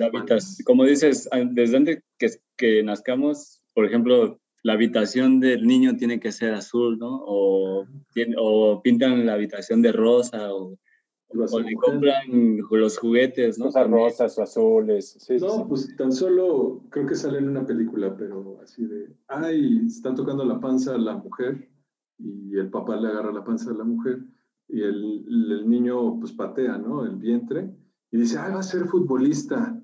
Como dices, desde antes que, que nazcamos, por ejemplo, la habitación del niño tiene que ser azul, ¿no? O, o pintan la habitación de rosa, o, o le compran los juguetes, ¿no? Cosas rosas o azules. no, pues tan solo creo que sale en una película, pero así de, ay, están tocando la panza a la mujer y el papá le agarra la panza a la mujer y el, el niño pues patea, ¿no? El vientre y dice, ay, va a ser futbolista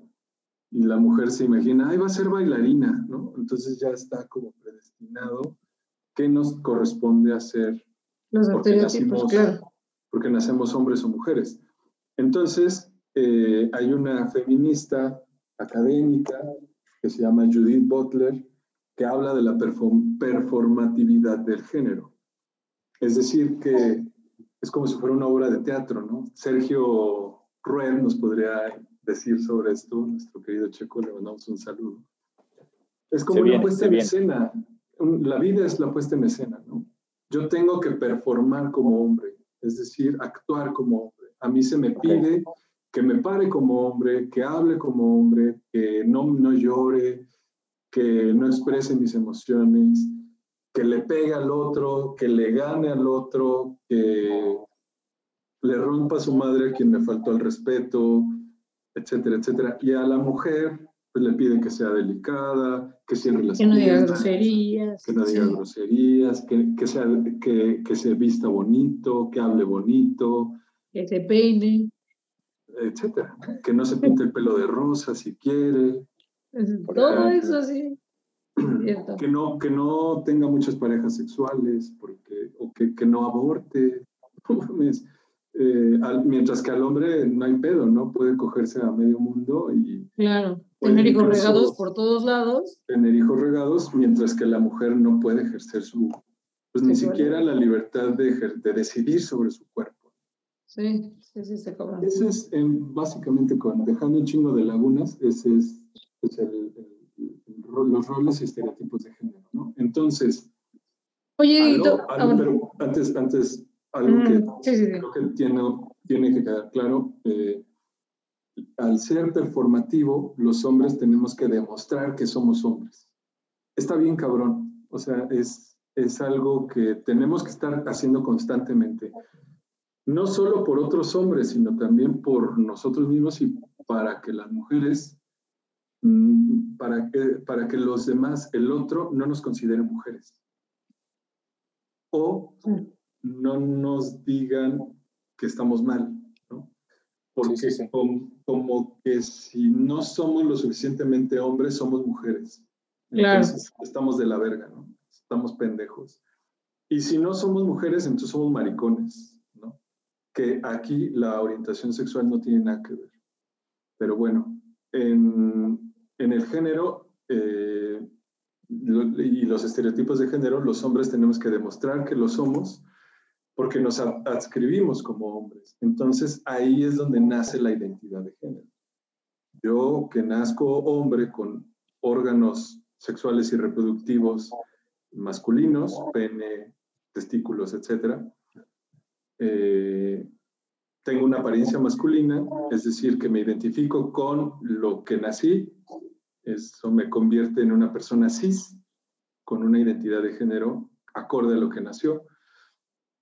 y la mujer se imagina, ay, va a ser bailarina, ¿no? Entonces ya está como predestinado qué nos corresponde hacer. Los porque nacimos, claro. Porque nacemos hombres o mujeres. Entonces, eh, hay una feminista académica que se llama Judith Butler, que habla de la performatividad del género. Es decir, que es como si fuera una obra de teatro, ¿no? Sergio Ruel nos podría decir sobre esto, nuestro querido Checo, le mandamos un saludo. Es como una puesta en escena. La vida es la puesta en escena, ¿no? Yo tengo que performar como hombre, es decir, actuar como hombre. A mí se me pide que me pare como hombre, que hable como hombre, que no, no llore, que no exprese mis emociones, que le pegue al otro, que le gane al otro, que le rompa a su madre a quien me faltó el respeto, etcétera, etcétera. Y a la mujer pues, le piden que sea delicada, que cierre las Que no diga groserías. Que no diga groserías, que, que, sea, que, que se vista bonito, que hable bonito. Que se peine. etcétera. Que no se pinte el pelo de rosa si quiere. Todo eso sí. [clears throat] Que no, que no tenga muchas parejas sexuales, porque, o que, que no aborte. [laughs] Eh, mientras que al hombre no hay pedo, ¿no? Puede cogerse a medio mundo y... Claro, tener hijos regados por todos lados. Tener hijos regados, mientras que la mujer no puede ejercer su... Pues ni siquiera la libertad de, de decidir sobre su cuerpo. Sí, sí, sí, se cobra. Ese es, básicamente, con, dejando un chingo de lagunas, ese es, el, los roles y estereotipos de género, ¿no? Entonces... Oye, ah, pero antes, antes algo que mm, creo que tiene, tiene que quedar claro. Eh, al ser performativo, los hombres tenemos que demostrar que somos hombres. Está bien cabrón. O sea, es, es algo que tenemos que estar haciendo constantemente. No solo por otros hombres, sino también por nosotros mismos y para que las mujeres, mm, para que, para que los demás, el otro, no nos considere mujeres. O no nos digan que estamos mal. Porque Como, que si no somos lo suficientemente hombres, somos mujeres. Entonces estamos de la verga, ¿no? Estamos pendejos. Y si no somos mujeres, entonces somos maricones, ¿no? Que aquí la orientación sexual no tiene nada que ver. Pero bueno, en, en el género eh, y los estereotipos de género, los hombres tenemos que demostrar que lo somos porque nos adscribimos como hombres. Entonces ahí es donde nace la identidad de género. Yo que nazco hombre con órganos sexuales y reproductivos masculinos, pene, testículos, etc. Eh, tengo una apariencia masculina, es decir, que me identifico con lo que nací, eso me convierte en una persona cis, con una identidad de género acorde a lo que nació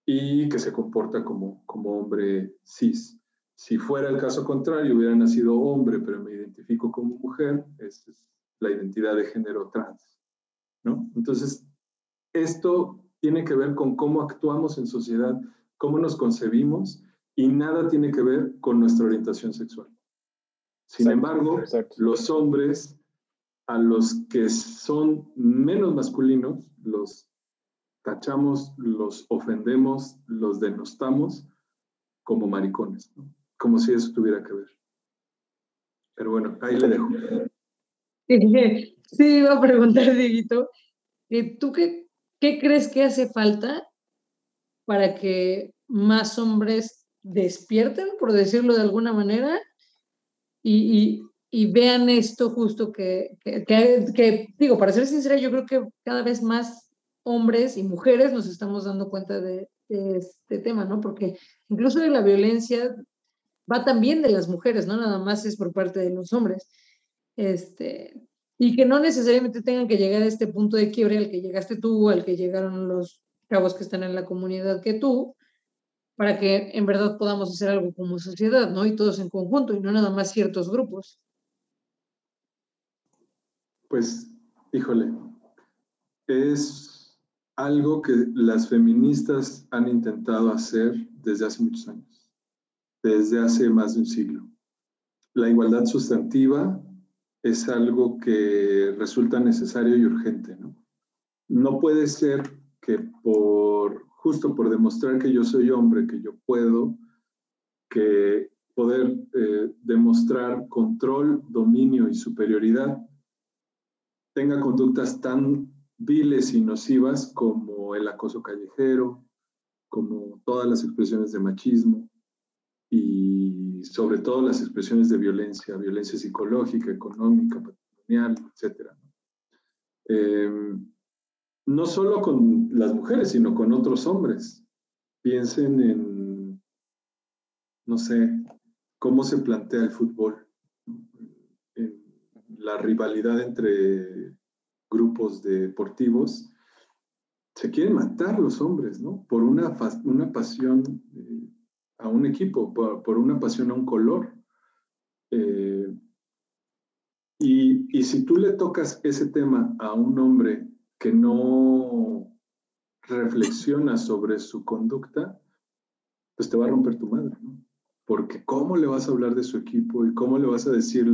y que se comporta como, como hombre cis. Si fuera el caso contrario, hubiera nacido hombre, pero me identifico como mujer, esa es la identidad de género trans. ¿no? Entonces, esto tiene que ver con cómo actuamos en sociedad, cómo nos concebimos y nada tiene que ver con nuestra orientación sexual. Sin embargo, los hombres a los que son menos masculinos, los tachamos, los ofendemos, los denostamos como maricones, como si eso tuviera que ver. Pero bueno, ahí le dejo. Sí, iba a preguntar, Dieguito, ¿tú qué, qué crees que hace falta para que más hombres despierten, por decirlo de alguna manera, y, y, vean esto justo que, que, que, digo, para ser sincera, yo creo que cada vez más hombres y mujeres nos estamos dando cuenta de, este tema, ¿no? Porque incluso de la violencia va también de las mujeres, ¿no? Nada más es por parte de los hombres. Este, y que no necesariamente tengan que llegar a este punto de quiebre al que llegaste tú, al que llegaron los cabos que están en la comunidad que tú, para que en verdad podamos hacer algo como sociedad, ¿no? Y todos en conjunto, y no nada más ciertos grupos. Pues, híjole, es algo que las feministas han intentado hacer desde hace muchos años, desde hace más de un siglo. La igualdad sustantiva es algo que resulta necesario y urgente, ¿no? No puede ser que por, justo por demostrar que yo soy hombre, que yo puedo, que poder eh, demostrar control, dominio y superioridad, tenga conductas tan viles y nocivas como el acoso callejero, como todas las expresiones de machismo y sobre todo las expresiones de violencia, violencia psicológica, económica, patrimonial, etc. Em, no solo con las mujeres, sino con otros hombres. Piensen en, no sé, cómo se plantea el fútbol, en la rivalidad entre grupos deportivos, se quieren matar los hombres, ¿no? Por una, una pasión eh, a un equipo, por, una pasión a un color. Eh, y, y, si tú le tocas ese tema a un hombre que no reflexiona sobre su conducta, pues te va a romper tu madre, ¿no? porque ¿cómo le vas a hablar de su equipo y cómo le vas a decir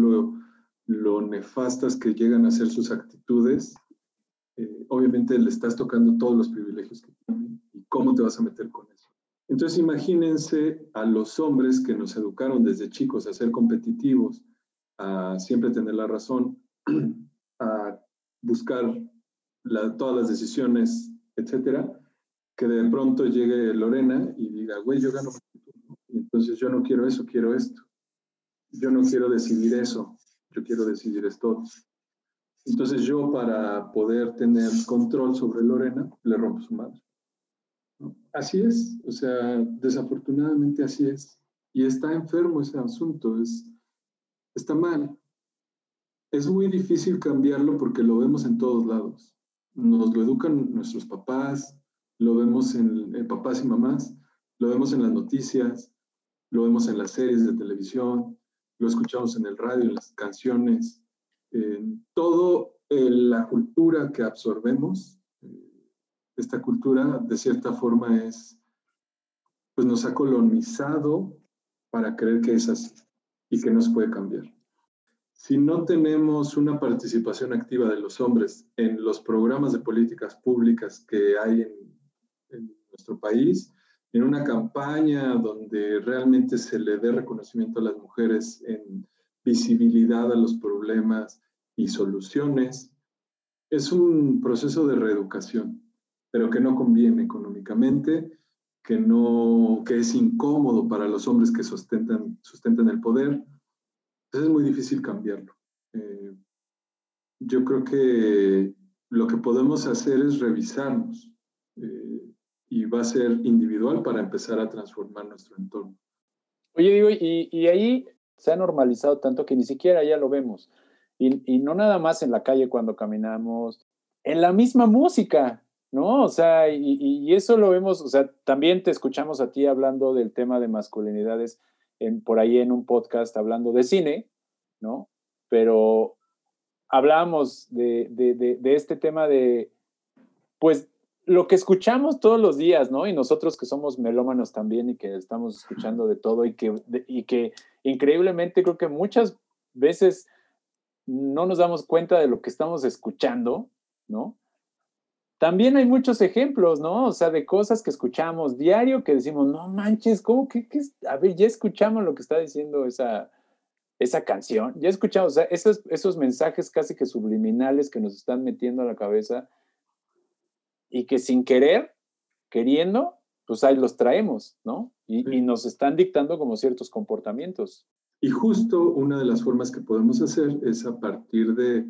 lo, nefastas que llegan a ser sus actitudes? Eh, obviamente le estás tocando todos los privilegios que tiene y cómo te vas a meter con eso. Entonces imagínense a los hombres que nos educaron desde chicos a ser competitivos, a siempre tener la razón, [clears throat] a buscar todas las decisiones, etcétera, que de pronto llegue Lorena y diga, güey, yo gano entonces yo no quiero eso, quiero esto. Yo no quiero decidir eso, yo quiero decidir esto. Entonces yo para poder tener control sobre Lorena, le rompo su madre. Así es, o sea, desafortunadamente así es. Y está enfermo ese asunto, es, está mal. Es muy difícil cambiarlo porque lo vemos en todos lados. Nos lo educan nuestros papás, lo vemos en, en papás y mamás, lo vemos en las noticias, lo vemos en las series de televisión, lo escuchamos en el radio, en las canciones, en todo la cultura que absorbemos. Eh, esta cultura, de cierta forma, es, pues nos ha colonizado para creer que es así y que nos puede cambiar. Si no tenemos una participación activa de los hombres en los programas de políticas públicas que hay en nuestro país, en una campaña donde realmente se le dé reconocimiento a las mujeres en visibilidad a los problemas y soluciones. Es un proceso de reeducación, pero que no conviene económicamente, que, no, que es incómodo para los hombres que sustentan, sustentan el poder. Entonces es muy difícil cambiarlo. Eh, yo creo que lo que podemos hacer es revisarnos. Eh, y va a ser individual para empezar a transformar nuestro entorno. Oye, digo, y, y ahí se ha normalizado tanto que ni siquiera ya lo vemos. Y, y, no nada más en la calle cuando caminamos, en la misma música, ¿no? O sea, y, y, eso lo vemos, o sea, también te escuchamos a ti hablando del tema de masculinidades en, por ahí en un podcast hablando de cine, ¿no? Pero hablábamos de, de, de, de este tema de, pues, lo que escuchamos todos los días, ¿no? Y nosotros que somos melómanos también y que estamos escuchando de todo y que, y que increíblemente creo que muchas veces no nos damos cuenta de lo que estamos escuchando, ¿no? También hay muchos ejemplos, ¿no? O sea, de cosas que escuchamos diario que decimos, no manches, ¿cómo que, a ver, ya escuchamos lo que está diciendo esa, esa canción, ya escuchamos, o sea, esos, esos mensajes casi que subliminales que nos están metiendo a la cabeza y que sin querer, queriendo, pues ahí los traemos, ¿no? Y, y, nos están dictando como ciertos comportamientos. Y justo una de las formas que podemos hacer es a partir de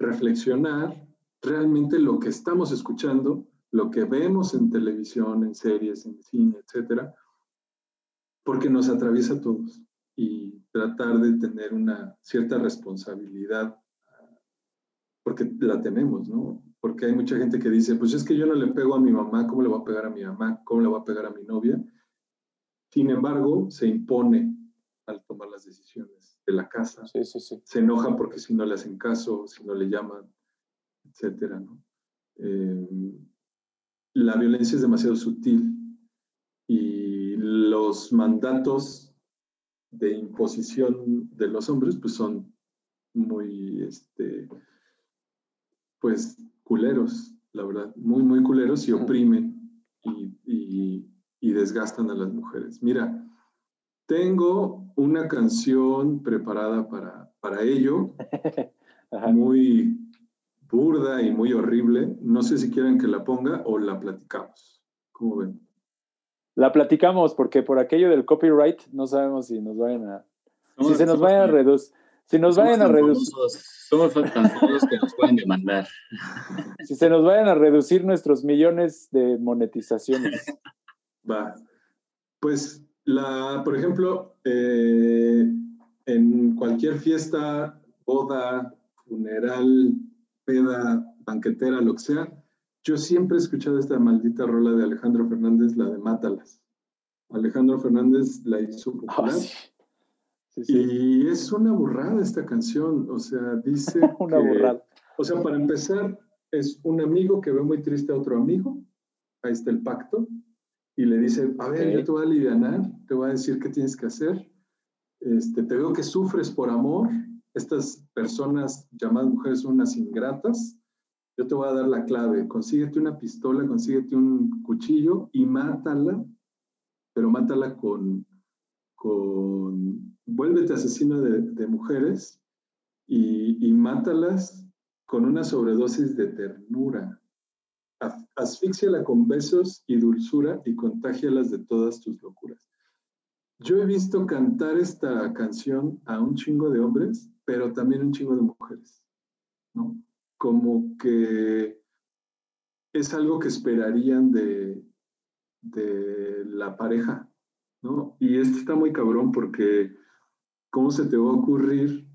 reflexionar realmente lo que estamos escuchando, lo que vemos en televisión, en series, en cine, etcétera, porque nos atraviesa a todos y tratar de tener una cierta responsabilidad, porque la tenemos, ¿no? Porque hay mucha gente que dice, pues es que yo no le pego a mi mamá, ¿cómo le voy a pegar a mi mamá? ¿Cómo le voy a pegar a mi novia? Sin embargo, se impone al tomar las decisiones de la casa. Sí, sí, sí. Se enoja porque si no le hacen caso, si no le llaman, etcétera, ¿no? Eh, la violencia es demasiado sutil y los mandatos de imposición de los hombres pues son muy, este, pues culeros, la verdad, muy, muy culeros y oprimen y, y, desgastan a las mujeres. Mira, tengo una canción preparada para, para ello, [laughs] muy burda y muy horrible. No sé si quieren que la ponga o la platicamos. ¿Cómo ven? La platicamos porque por aquello del copyright no sabemos si nos vayan a... si se nos vayan a reducir si nos vayan a reducir. Somos tan que nos pueden demandar. [laughs] Si se nos vayan a reducir nuestros millones de monetizaciones. [laughs] Va. Pues, la, por ejemplo, eh, en cualquier fiesta, boda, funeral, peda, banquetera, lo que sea, yo siempre he escuchado esta maldita rola de Alejandro Fernández, la de Mátalas. Alejandro Fernández la hizo popular. Y es una burrada esta canción, o sea, dice... [laughs] una burrada. O sea, para empezar, es un amigo que ve muy triste a otro amigo, ahí está el pacto, y le dice, a ver, yo te voy a aliviar, te voy a decir qué tienes que hacer. Este, te veo que sufres por amor. Estas personas llamadas mujeres son unas ingratas. Yo te voy a dar la clave. Consíguete una pistola, consíguete un cuchillo y mátala, pero mátala con, con vuélvete asesino de, de mujeres y, y mátalas con una sobredosis de ternura asfixiala con besos y dulzura y contágialas de todas tus locuras. Yo he visto cantar esta canción a un chingo de hombres, pero también un chingo de mujeres, ¿no? Como que es algo que esperarían de, de la pareja, ¿no? Y esto está muy cabrón porque ¿cómo se te va a ocurrir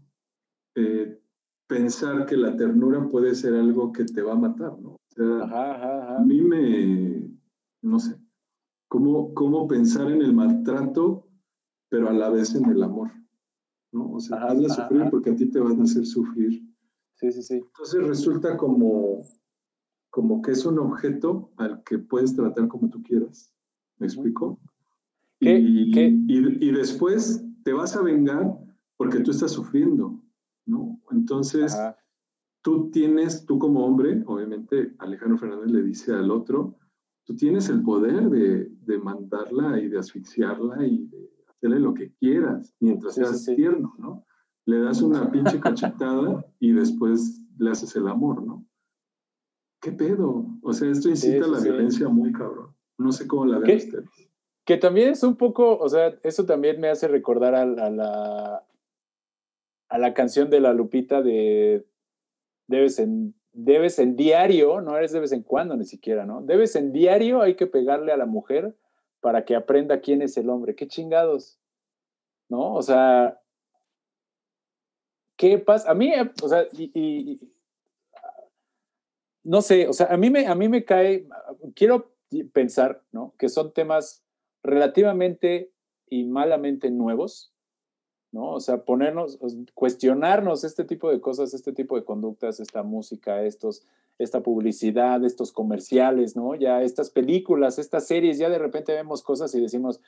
eh, pensar que la ternura puede ser algo que te va a matar, ¿no? A mí me, no sé, ¿cómo, cómo pensar en el maltrato, pero a la vez en el amor, ¿no? O sea, hazla sufrir porque a ti te van a hacer sufrir. Sí, sí, sí. Entonces resulta como, como que es un objeto al que puedes tratar como tú quieras. ¿Me explico? ¿Qué, y, qué? Y, y, después te vas a vengar porque tú estás sufriendo, ¿no? Entonces, tú tienes, tú como hombre, obviamente Alejandro Fernández le dice al otro, tú tienes el poder de, de mandarla y de asfixiarla y de hacerle lo que quieras mientras seas tierno, ¿no? Le das una pinche cachetada y después le haces el amor, ¿no? ¿Qué pedo? O sea, esto incita a la violencia muy cabrón. No sé cómo la ven ustedes. Que también es un poco, o sea, eso también me hace recordar a, la, a la canción de la Lupita de debes en, debes en diario, no eres de vez en cuando ni siquiera, ¿no? Debes en diario, hay que pegarle a la mujer para que aprenda quién es el hombre. ¿Qué chingados? ¿No? O sea, ¿qué pasa? A mí, o sea, y, y, no sé, o sea, a mí me, a mí me cae, quiero pensar, ¿no? Que son temas relativamente y malamente nuevos, ¿no? O sea, ponernos, cuestionarnos este tipo de cosas, este tipo de conductas, esta música, estos, esta publicidad, estos comerciales, ¿no? Ya estas películas, estas series, ya de repente vemos cosas y decimos,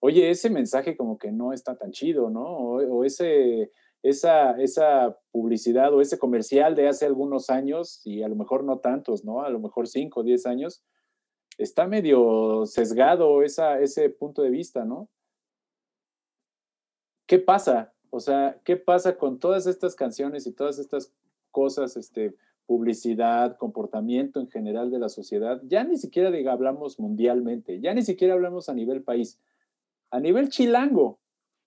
oye, ese mensaje como que no está tan chido, ¿no? O, ese, esa, esa publicidad o ese comercial de hace algunos años, y a lo mejor no tantos, ¿no? A lo mejor cinco o diez años, está medio sesgado esa, ese punto de vista, ¿no? ¿qué pasa? O sea, ¿qué pasa con todas estas canciones y todas estas cosas, este, publicidad, comportamiento en general de la sociedad? Ya ni siquiera diga, hablamos mundialmente, ya ni siquiera hablamos a nivel país, a nivel chilango,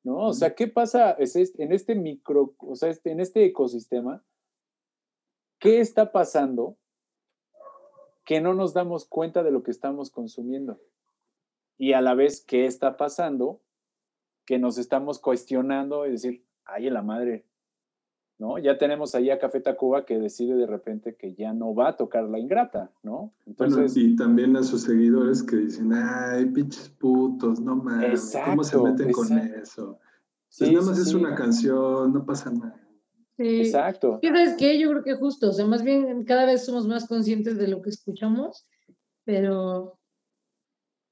¿no? O sea, ¿qué pasa en este micro, o sea, este, en este ecosistema? ¿Qué está pasando que no nos damos cuenta de lo que estamos consumiendo? Y a la vez, ¿qué está pasando que nos estamos cuestionando y decir, ay, la madre, ¿no? Ya tenemos ahí a Café Tacuba que decide de repente que ya no va a tocar la ingrata, ¿no? Entonces, bueno, y también a sus seguidores que dicen, ay, pinches putos, no mames, ¿cómo se meten con eso? Pues sí, nada más es una canción, no pasa nada. Sí. Exacto. ¿Sabes qué? Yo creo que justo, o sea, más bien cada vez somos más conscientes de lo que escuchamos, pero,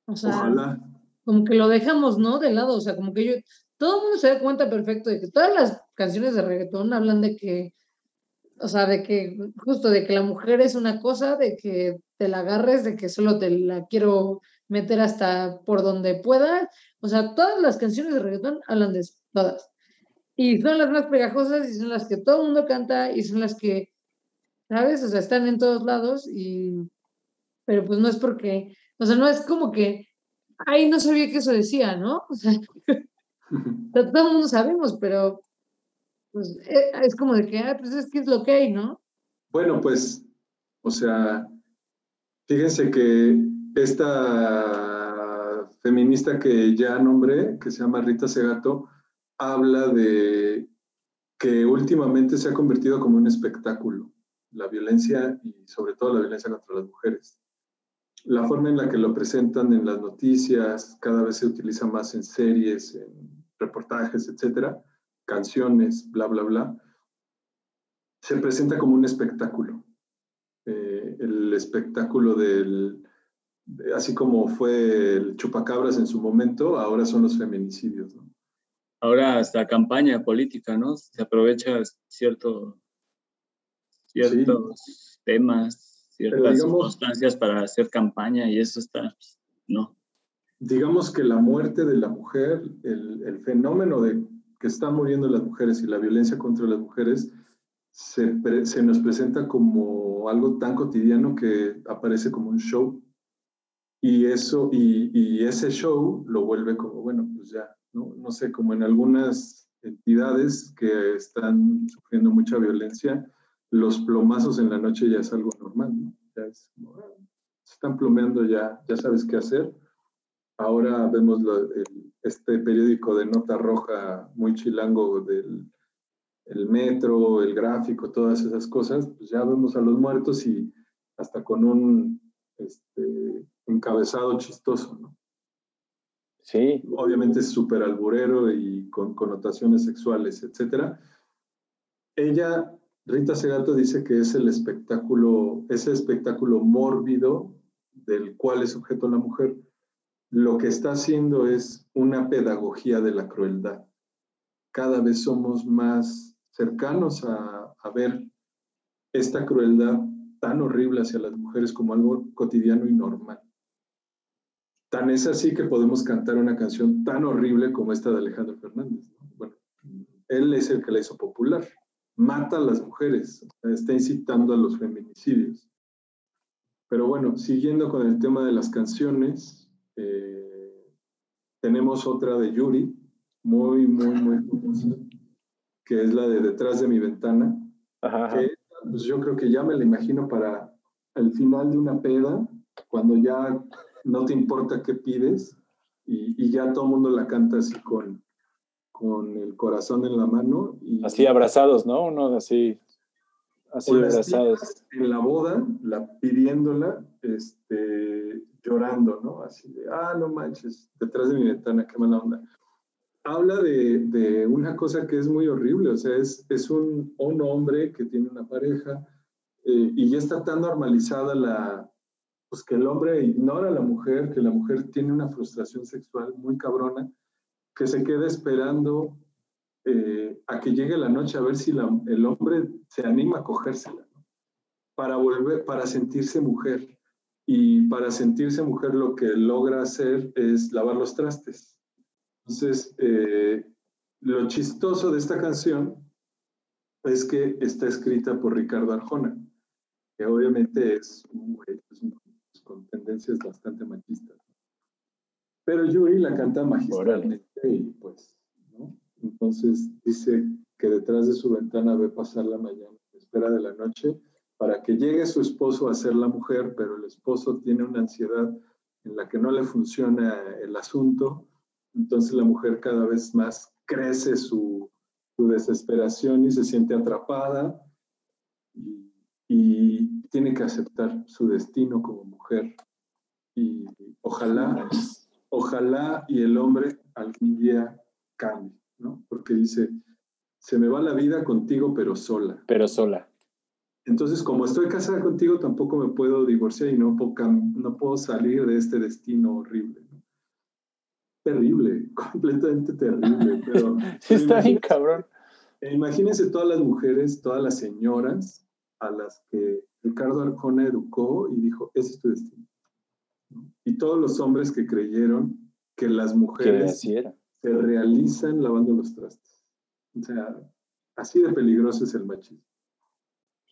o sea, Ojalá como que lo dejamos, ¿no? De lado, o sea, como que yo, todo el mundo se da cuenta perfecto de que todas las canciones de reggaetón hablan de que, o sea, de que, justo de que la mujer es una cosa, de que te la agarres, de que solo te la quiero meter hasta por donde pueda, o sea, todas las canciones de reggaetón hablan de eso, todas. Y son las más pegajosas y son las que todo el mundo canta y son las que, ¿sabes? O sea, están en todos lados y, pero pues no es porque, o sea, no es como que ay, no sabía que eso decía, ¿no? [laughs] O sea, todo el mundo sabemos, pero pues eh, es como de que, ah, pues es que es lo que hay, ¿no? Bueno, pues, o sea, fíjense que esta feminista que ya nombré, que se llama Rita Segato, habla de que últimamente se ha convertido como un espectáculo, la violencia y sobre todo la violencia contra las mujeres la forma en la que lo presentan en las noticias, cada vez se utiliza más en series, en reportajes, etcétera, canciones, bla, bla, bla, se presenta como un espectáculo. Eh, el espectáculo del, así como fue el chupacabras en su momento, ahora son los feminicidios. ¿no? Ahora hasta campaña política, ¿no? Se aprovecha cierto, ciertos temas, ciertas circunstancias para hacer campaña y eso está, no. Digamos que la muerte de la mujer, el, el fenómeno de que están muriendo las mujeres y la violencia contra las mujeres se, se, nos presenta como algo tan cotidiano que aparece como un show. Y, eso, y, y ese show lo vuelve como, bueno, pues ya, ¿no? no sé, como en algunas entidades que están sufriendo mucha violencia, los plomazos en la noche ya es algo normal, ¿no? Ya es como, ah, se están plomeando ya, ya sabes qué hacer. Ahora vemos este periódico de nota roja muy chilango del el metro, el gráfico, todas esas cosas, pues ya vemos a los muertos y hasta con un este, encabezado chistoso, ¿no? Sí. Obviamente es súper alburero y con connotaciones sexuales, etc. Ella, Rita Segato, dice que es el espectáculo, ese espectáculo mórbido del cual es objeto la mujer, lo que está haciendo es una pedagogía de la crueldad. Cada vez somos más cercanos a, ver esta crueldad tan horrible hacia las mujeres como algo cotidiano y normal. Tan es así que podemos cantar una canción tan horrible como esta de Alejandro Fernández. Bueno, él es el que la hizo popular. Mata a las mujeres, está incitando a los feminicidios. Pero bueno, siguiendo con el tema de las canciones, eh, tenemos otra de Yuri, muy, muy, muy famosa, que es la de Detrás de mi ventana. Que, pues yo creo que ya me la imagino para el final de una peda, cuando ya no te importa qué pides y, y ya todo el mundo la canta así con, con el corazón en la mano. Y, así abrazados, ¿no? Uno así, así abrazados. En la boda, la, pidiéndola, este, llorando, ¿no? Así de, ah, no manches, detrás de mi ventana, qué mala onda. Habla de, de una cosa que es muy horrible, o sea, es, es un, un hombre que tiene una pareja eh, y ya está tan normalizada la, pues que el hombre ignora a la mujer, que la mujer tiene una frustración sexual muy cabrona, que se queda esperando eh, a que llegue la noche a ver si la, el hombre se anima a cogérsela, para volver, para sentirse mujer. Y para sentirse mujer lo que logra hacer es lavar los trastes. Entonces, eh, lo chistoso de esta canción es que está escrita por Ricardo Arjona, que obviamente es un con tendencias bastante machistas. Pero Yuri la canta magistralmente y pues, ¿no? Entonces dice que detrás de su ventana ve pasar la mañana, espera de la noche para que llegue su esposo a ser la mujer, pero el esposo tiene una ansiedad en la que no le funciona el asunto, entonces la mujer cada vez más crece su, su desesperación y se siente atrapada y, y, tiene que aceptar su destino como mujer. Y ojalá, ojalá y el hombre algún día cambie, ¿no? Porque dice, se me va la vida contigo, pero sola. Pero sola. Entonces, como estoy casada contigo, tampoco me puedo divorciar y no puedo, no puedo salir de este destino horrible. Terrible, [laughs] completamente terrible. Pero, [laughs] está bien cabrón. Imagínense todas las mujeres, todas las señoras a las que Ricardo Arjona educó y dijo, ese es tu destino. Y todos los hombres que creyeron que las mujeres se realizan lavando los trastes. O sea, así de peligroso es el machismo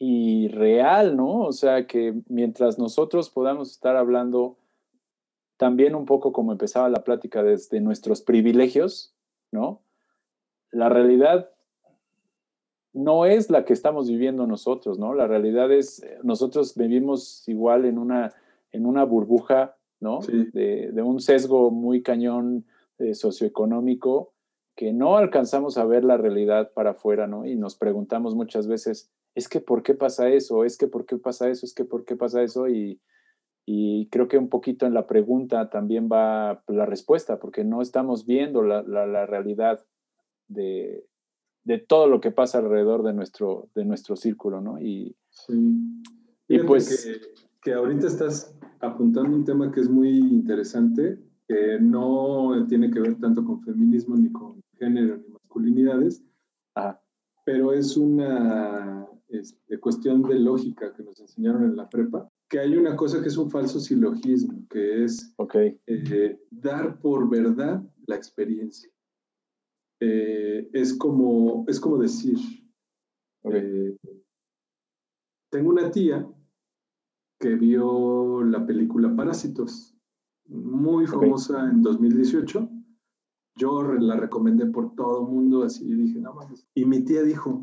y real, ¿no? O sea, que mientras nosotros podamos estar hablando también un poco como empezaba la plática desde nuestros privilegios, ¿no? La realidad no es la que estamos viviendo nosotros, ¿no? La realidad es, nosotros vivimos igual en una, en una burbuja, ¿no? De, un sesgo muy cañón eh, socioeconómico que no alcanzamos a ver la realidad para afuera, ¿no? Y nos preguntamos muchas veces, es que ¿por qué pasa eso? Es que ¿por qué pasa eso? Es que ¿por qué pasa eso? Y, y creo que un poquito en la pregunta también va la respuesta, porque no estamos viendo la, la, realidad de, de, todo lo que pasa alrededor de nuestro, de nuestro círculo, ¿no? Y, sí. y pues... Que, que, ahorita estás apuntando un tema que es muy interesante, que no tiene que ver tanto con feminismo ni con género ni masculinidades, pero es una este, cuestión de lógica que nos enseñaron en la prepa, que hay una cosa que es un falso silogismo, que es eh, dar por verdad la experiencia. Eh, es, como, es como decir, eh, tengo una tía que vio la película Parásitos, muy famosa en 2018. Yo la recomendé por todo el mundo, así dije, no más. Y mi tía dijo,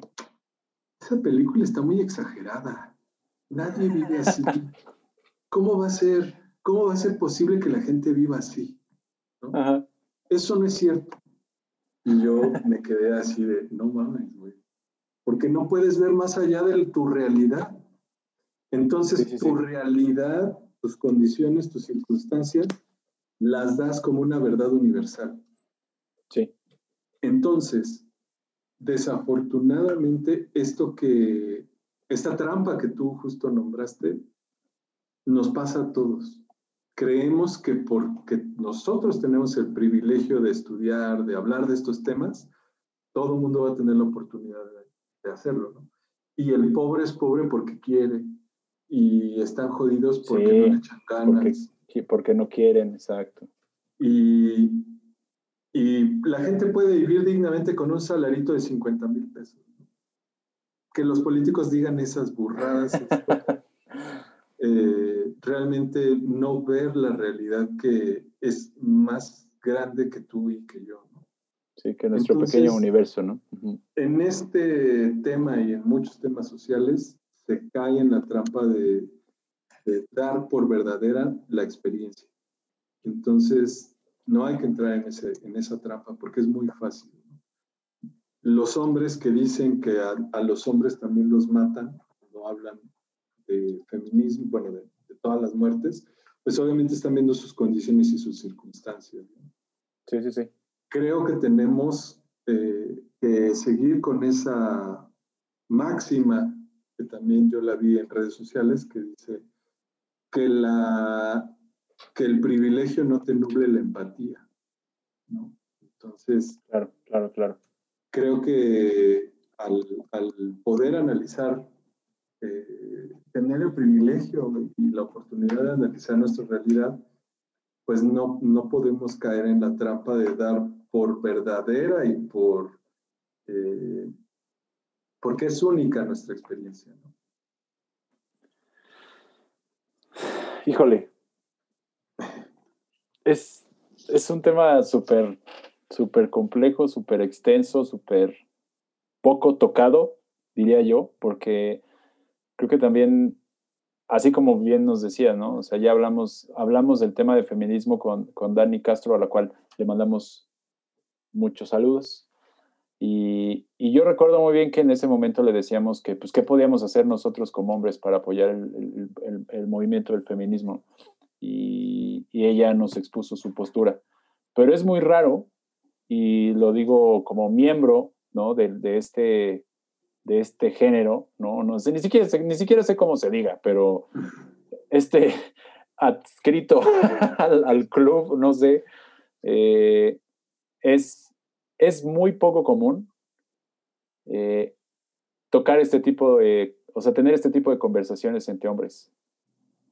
esa película está muy exagerada. Nadie vive así. [laughs] ¿Cómo va a ser, cómo va a ser posible que la gente viva así? Eso no es cierto. Y yo me quedé así de, no mames, güey. Porque no puedes ver más allá de tu realidad. Entonces, tu realidad, tus condiciones, tus circunstancias, las das como una verdad universal. Sí. Entonces, desafortunadamente, esto que, esta trampa que tú justo nombraste, nos pasa a todos. Creemos que porque nosotros tenemos el privilegio de estudiar, de hablar de estos temas, todo el mundo va a tener la oportunidad de, hacerlo, ¿no? Y el pobre es pobre porque quiere, y están jodidos porque no le echan ganas. Porque, no quieren, exacto. Y, y, la gente puede vivir dignamente con un salarito de 50 mil pesos. Que los políticos digan esas burradas. [laughs] Eh, realmente no ver la realidad que es más grande que tú y que yo. Sí, que nuestro pequeño universo, ¿no? En este tema y en muchos temas sociales, se cae en la trampa de, dar por verdadera la experiencia. Entonces, no hay que entrar en, ese, en esa trampa porque es muy fácil. Los hombres que dicen que a, los hombres también los matan, cuando hablan de feminismo, bueno, de, todas las muertes, pues obviamente están viendo sus condiciones y sus circunstancias. Sí, sí, sí. Creo que tenemos eh, que seguir con esa máxima que también yo la vi en redes sociales, que dice que, la, que el privilegio no te nuble la empatía. ¿no? Entonces, claro, claro, claro. Creo que al, al poder analizar, tener el privilegio y la oportunidad de analizar nuestra realidad, pues no, no podemos caer en la trampa de dar por verdadera y por eh, porque es única nuestra experiencia. Híjole, es, es un tema súper, súper complejo, súper extenso, súper poco tocado, diría yo, porque creo que también, así como bien nos decía, ¿no? O sea, ya hablamos, hablamos del tema de feminismo con, con Dani Castro, a la cual le mandamos muchos saludos. Y, yo recuerdo muy bien que en ese momento le decíamos que, pues, ¿qué podíamos hacer nosotros como hombres para apoyar el, movimiento del feminismo? Y, ella nos expuso su postura. Pero es muy raro, y lo digo como miembro, ¿no? De, este, de este género, ¿no? No sé, ni siquiera, ni siquiera sé cómo se diga, pero este [laughs] adscrito [laughs] al, club, no sé, eh, es es muy poco común eh, tocar este tipo de, o sea, tener este tipo de conversaciones entre hombres.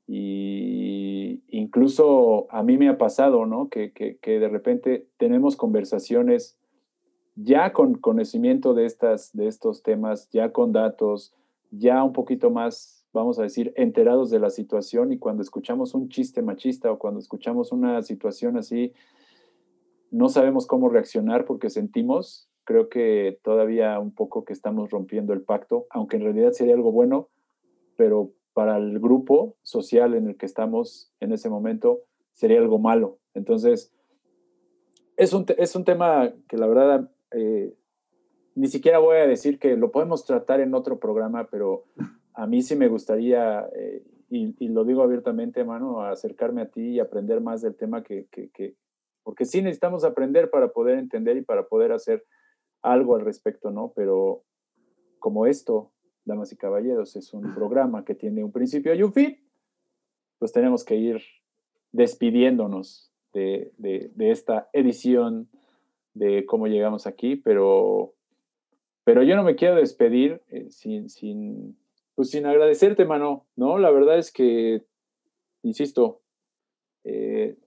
Y incluso a mí me ha pasado, ¿no? Que, de repente tenemos conversaciones ya con conocimiento de, estas, de estos temas, ya con datos, ya un poquito más, vamos a decir, enterados de la situación y cuando escuchamos un chiste machista o cuando escuchamos una situación así, no sabemos cómo reaccionar porque sentimos, creo que todavía un poco que estamos rompiendo el pacto, aunque en realidad sería algo bueno, pero para el grupo social en el que estamos en ese momento sería algo malo. Entonces, es un, es un tema que la verdad eh, ni siquiera voy a decir que lo podemos tratar en otro programa, pero a mí sí me gustaría, eh, y, lo digo abiertamente, hermano, acercarme a ti y aprender más del tema que, porque sí necesitamos aprender para poder entender y para poder hacer algo al respecto, ¿no? Pero como esto, damas y caballeros, es un programa que tiene un principio y un fin, pues tenemos que ir despidiéndonos de, esta edición de cómo llegamos aquí, pero, pero yo no me quiero despedir eh, sin, sin, pues sin agradecerte, mano, ¿no? La verdad es que, insisto, eh,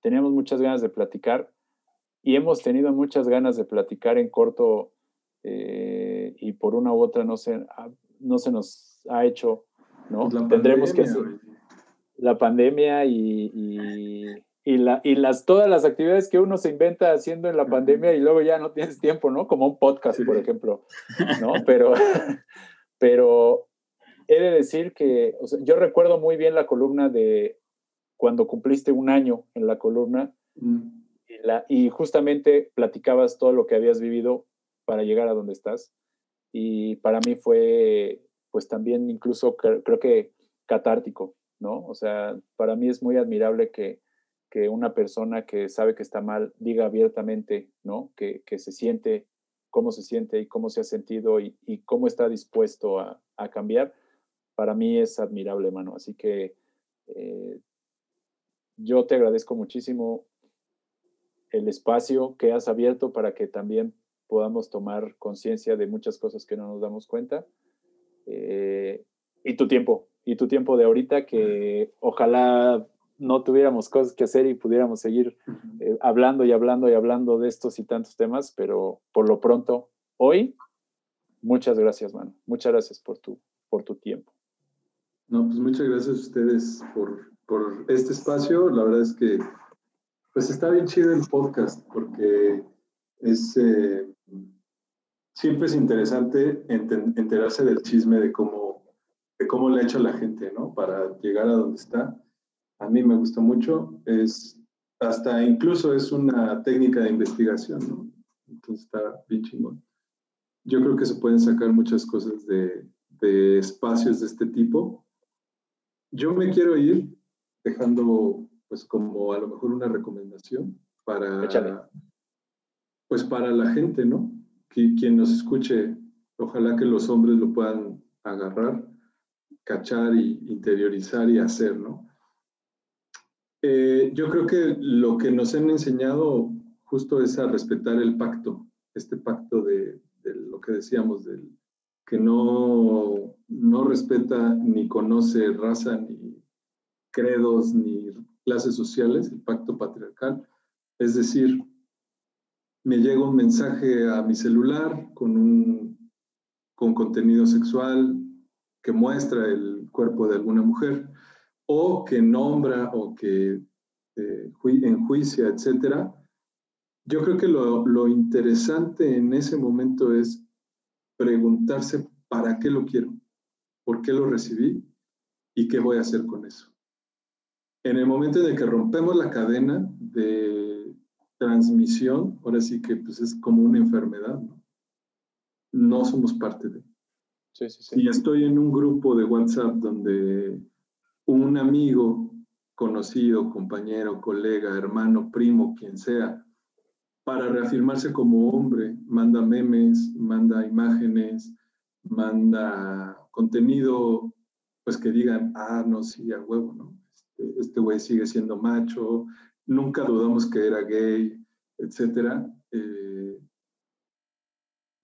tenemos muchas ganas de platicar y hemos tenido muchas ganas de platicar en corto eh, y por una u otra no se, no se nos ha hecho, ¿no? Pues Tendremos que hacer la pandemia y, y, la, y las, todas las actividades que uno se inventa haciendo en la pandemia y luego ya no tienes tiempo, ¿no? Como un podcast, por ejemplo, ¿no? Pero, [laughs] pero he de decir que yo recuerdo muy bien la columna de cuando cumpliste un año en la columna mm. y, la, y justamente platicabas todo lo que habías vivido para llegar a donde estás. Y para mí fue, pues también incluso creo que catártico, ¿no? O sea, para mí es muy admirable que, que una persona que sabe que está mal diga abiertamente, ¿no? Que, que se siente, cómo se siente y cómo se ha sentido y, y cómo está dispuesto a, a, cambiar. Para mí es admirable, mano. Así que eh, yo te agradezco muchísimo el espacio que has abierto para que también podamos tomar conciencia de muchas cosas que no nos damos cuenta. Eh, y tu tiempo, y tu tiempo de ahorita, que ojalá no tuviéramos cosas que hacer y pudiéramos seguir eh, hablando y hablando y hablando de estos y tantos temas, pero por lo pronto, hoy, muchas gracias, mano. Muchas gracias por tu, por tu tiempo. No, pues muchas gracias a ustedes por, por este espacio. La verdad es que, pues está bien chido el podcast, porque es, eh, siempre es interesante enterarse del chisme de cómo de cómo le ha hecho la gente, ¿no? Para llegar a donde está. A mí me gusta mucho. Es hasta incluso es una técnica de investigación, ¿no? Entonces está bien chingón. Yo creo que se pueden sacar muchas cosas de, de espacios de este tipo. Yo me quiero ir dejando, pues, como a lo mejor una recomendación para, pues, para la gente, ¿no? Que, quien nos escuche, ojalá que los hombres lo puedan agarrar cachar y interiorizar y hacer, ¿no? Eh, yo creo que lo que nos han enseñado justo es a respetar el pacto, este pacto de, lo que decíamos, del que no, no respeta ni conoce raza, ni credos, ni clases sociales, el pacto patriarcal. Es decir, me llega un mensaje a mi celular con, un, con contenido sexual, que muestra el cuerpo de alguna mujer o que nombra o que eh, enjuicia, etc. Yo creo que lo, lo interesante en ese momento es preguntarse para qué lo quiero, por qué lo recibí y qué voy a hacer con eso. En el momento en el que rompemos la cadena de transmisión, ahora sí que pues es como una enfermedad, ¿no? no somos parte de. Y estoy en un grupo de WhatsApp donde un amigo, conocido, compañero, colega, hermano, primo, quien sea, para reafirmarse como hombre, manda memes, manda imágenes, manda contenido, pues que digan, ah, no, sí, a huevo, ¿no? Este, este güey sigue siendo macho, nunca dudamos que era gay, etcétera. Eh,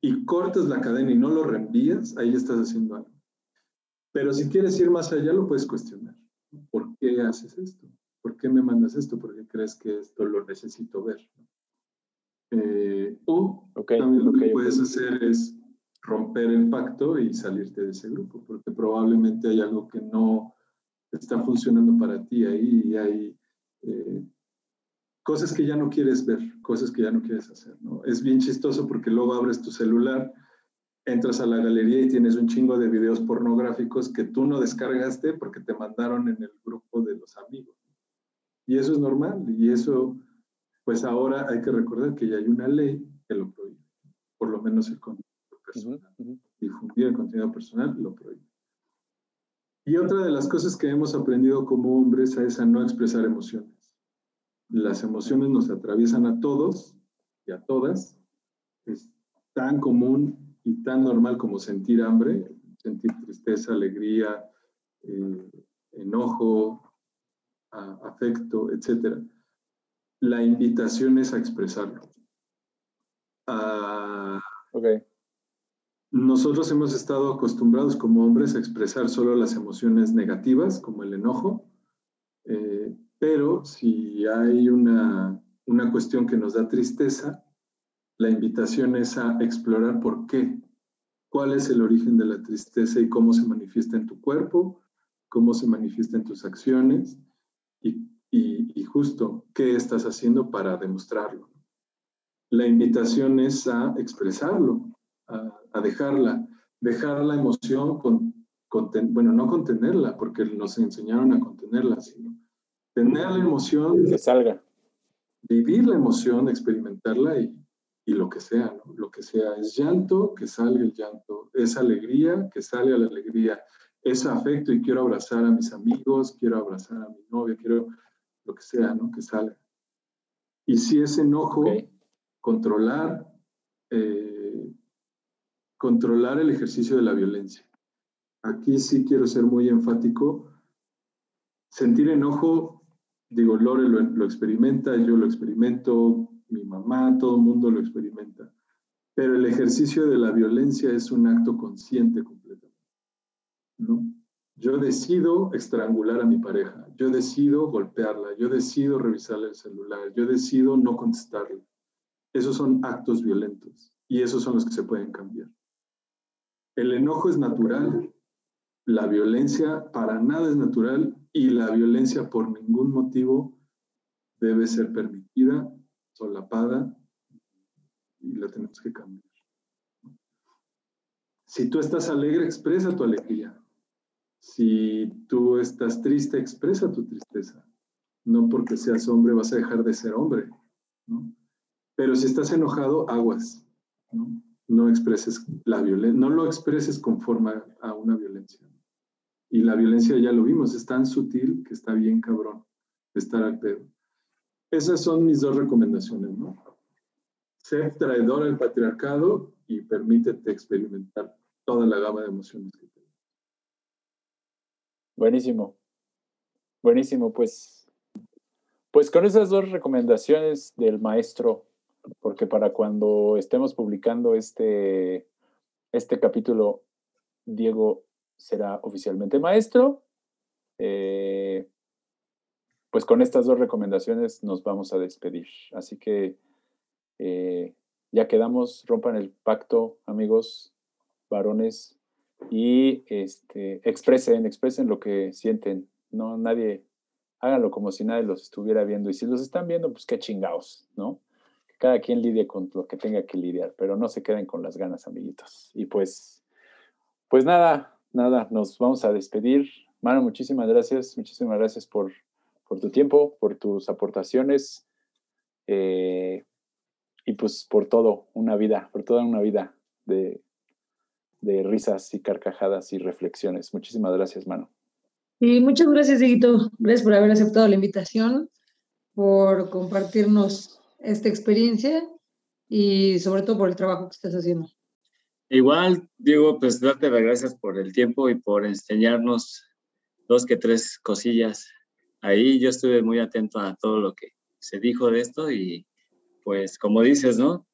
y cortas la cadena y no lo reenvías, ahí estás haciendo algo. Pero si quieres ir más allá, lo puedes cuestionar. ¿Por qué haces esto? ¿Por qué me mandas esto? ¿Por qué crees que esto lo necesito ver? Eh, o también lo que puedes hacer es romper el pacto y salirte de ese grupo, porque probablemente hay algo que no está funcionando para ti ahí y hay eh, cosas que ya no quieres ver, cosas que ya no quieres hacer, ¿no? Es bien chistoso porque luego abres tu celular, entras a la galería y tienes un chingo de videos pornográficos que tú no descargaste porque te mandaron en el grupo de los amigos. Y eso es normal y eso, pues ahora hay que recordar que ya hay una ley que lo prohíbe, por lo menos el contenido personal. Difundir el contenido personal lo prohíbe. Y otra de las cosas que hemos aprendido como hombres es a no expresar emociones las emociones nos atraviesan a todos y a todas. Es tan común y tan normal como sentir hambre, sentir tristeza, alegría, eh, enojo, afecto, etc. La invitación es a expresarlo. Nosotros hemos estado acostumbrados como hombres a expresar solo las emociones negativas, como el enojo, eh, pero si hay una, una cuestión que nos da tristeza, la invitación es a explorar por qué, cuál es el origen de la tristeza y cómo se manifiesta en tu cuerpo, cómo se manifiesta en tus acciones y, y, justo qué estás haciendo para demostrarlo. La invitación es a expresarlo, a, dejarla, dejar la emoción, con, bueno, no contenerla, porque nos enseñaron a contenerla, sino tener la emoción. Que salga. Vivir la emoción, experimentarla y, y lo que sea, ¿no? Lo que sea, es llanto, que salga el llanto, es alegría, que salga la alegría, es afecto y quiero abrazar a mis amigos, quiero abrazar a mi novia, quiero lo que sea, ¿no? Que salga. Y si es enojo, controlar, eh, controlar el ejercicio de la violencia. Aquí sí quiero ser muy enfático. Sentir enojo, digo, Lore lo, lo experimenta, yo lo experimento, mi mamá, todo el mundo lo experimenta. Pero el ejercicio de la violencia es un acto consciente completamente. ¿no? Yo decido estrangular a mi pareja, yo decido golpearla, yo decido revisarle el celular, yo decido no contestarle. Esos son actos violentos y esos son los que se pueden cambiar. El enojo es natural, la violencia para nada es natural y la violencia por ningún motivo debe ser permitida solapada y la tenemos que cambiar. Si tú estás alegre, expresa tu alegría. Si tú estás triste, expresa tu tristeza. No porque seas hombre vas a dejar de ser hombre. Pero si estás enojado, aguas. No, no expreses la violencia, no lo expreses conforme a una violencia. Y la violencia ya lo vimos, es tan sutil que está bien cabrón estar al pedo. Esas son mis dos recomendaciones, ¿no? Sé traidor al patriarcado y permítete experimentar toda la gama de emociones que tienes. Buenísimo. Buenísimo, pues. Pues con esas dos recomendaciones del maestro, porque para cuando estemos publicando este, este capítulo, Diego será oficialmente maestro. Eh, pues con estas dos recomendaciones nos vamos a despedir. Así que eh, ya quedamos, rompan el pacto, amigos, varones, y este, expresen, expresen lo que sienten. No, nadie, háganlo como si nadie los estuviera viendo. Y si los están viendo, pues qué chingados, ¿no? cada quien lidie con lo que tenga que lidiar, pero no se queden con las ganas, amiguitos. Y pues, pues nada, nada, nos vamos a despedir. Mano, muchísimas gracias, muchísimas gracias por por tu tiempo, por tus aportaciones eh, y pues por todo, una vida, por toda una vida de, de risas y carcajadas y reflexiones. Muchísimas gracias, mano. Y muchas gracias, Dieguito. Gracias por haber aceptado la invitación, por compartirnos esta experiencia y sobre todo por el trabajo que estás haciendo. Igual, Diego, pues darte las gracias por el tiempo y por enseñarnos dos que tres cosillas ahí yo estuve muy atento a todo lo que se dijo de esto y pues como dices, ¿no?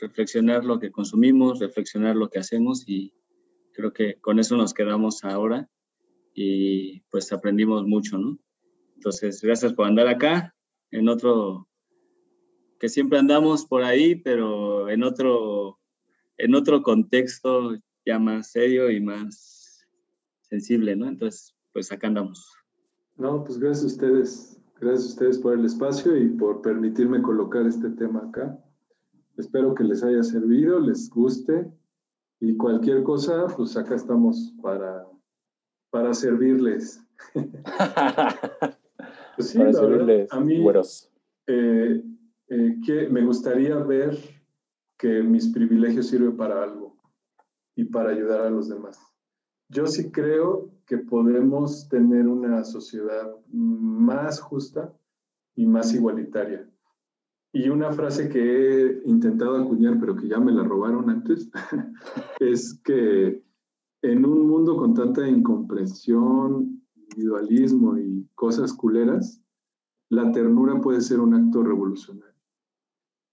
Reflexionar lo que consumimos, reflexionar lo que hacemos y creo que con eso nos quedamos ahora y pues aprendimos mucho, ¿no? Entonces, gracias por andar acá, en otro, que siempre andamos por ahí, pero en otro, en otro contexto ya más serio y más sensible, ¿no? Entonces, pues acá andamos. No, pues gracias a ustedes. Gracias a ustedes por el espacio y por permitirme colocar este tema acá. Espero que les haya servido, les guste y cualquier cosa, pues acá estamos para, para servirles. [laughs] pues sí, para servirles, a mí eh, eh, que me gustaría ver que mis privilegios sirven para algo y para ayudar a los demás. Yo sí creo que podemos tener una sociedad más justa y más igualitaria. Y una frase que he intentado acuñar, pero que ya me la robaron antes, [laughs] es que en un mundo con tanta incomprensión individualismo y cosas culeras, la ternura puede ser un acto revolucionario.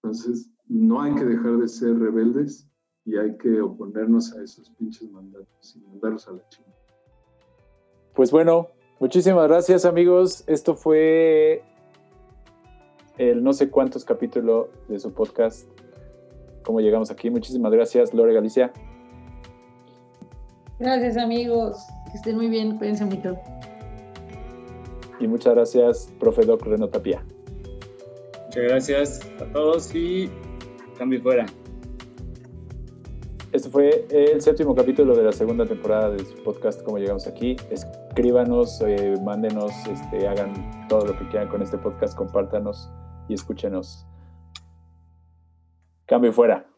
Entonces, no hay que dejar de ser rebeldes y hay que oponernos a esos pinches mandatos y mandarlos a la chingada. Pues bueno, muchísimas gracias amigos. Esto fue el no sé cuántos capítulos de su podcast. ¿Cómo llegamos aquí? Muchísimas gracias, Lore Galicia. Gracias amigos. Que estén muy bien. Cuídense mucho. Y muchas gracias, profe Doc Reno Tapia. Muchas gracias a todos y cambio fuera. Este fue el séptimo capítulo de la segunda temporada de su podcast Cómo llegamos aquí. Escríbanos, eh, mándenos, este, hagan todo lo que quieran con este podcast, compártanos y escúchenos. Cambio fuera.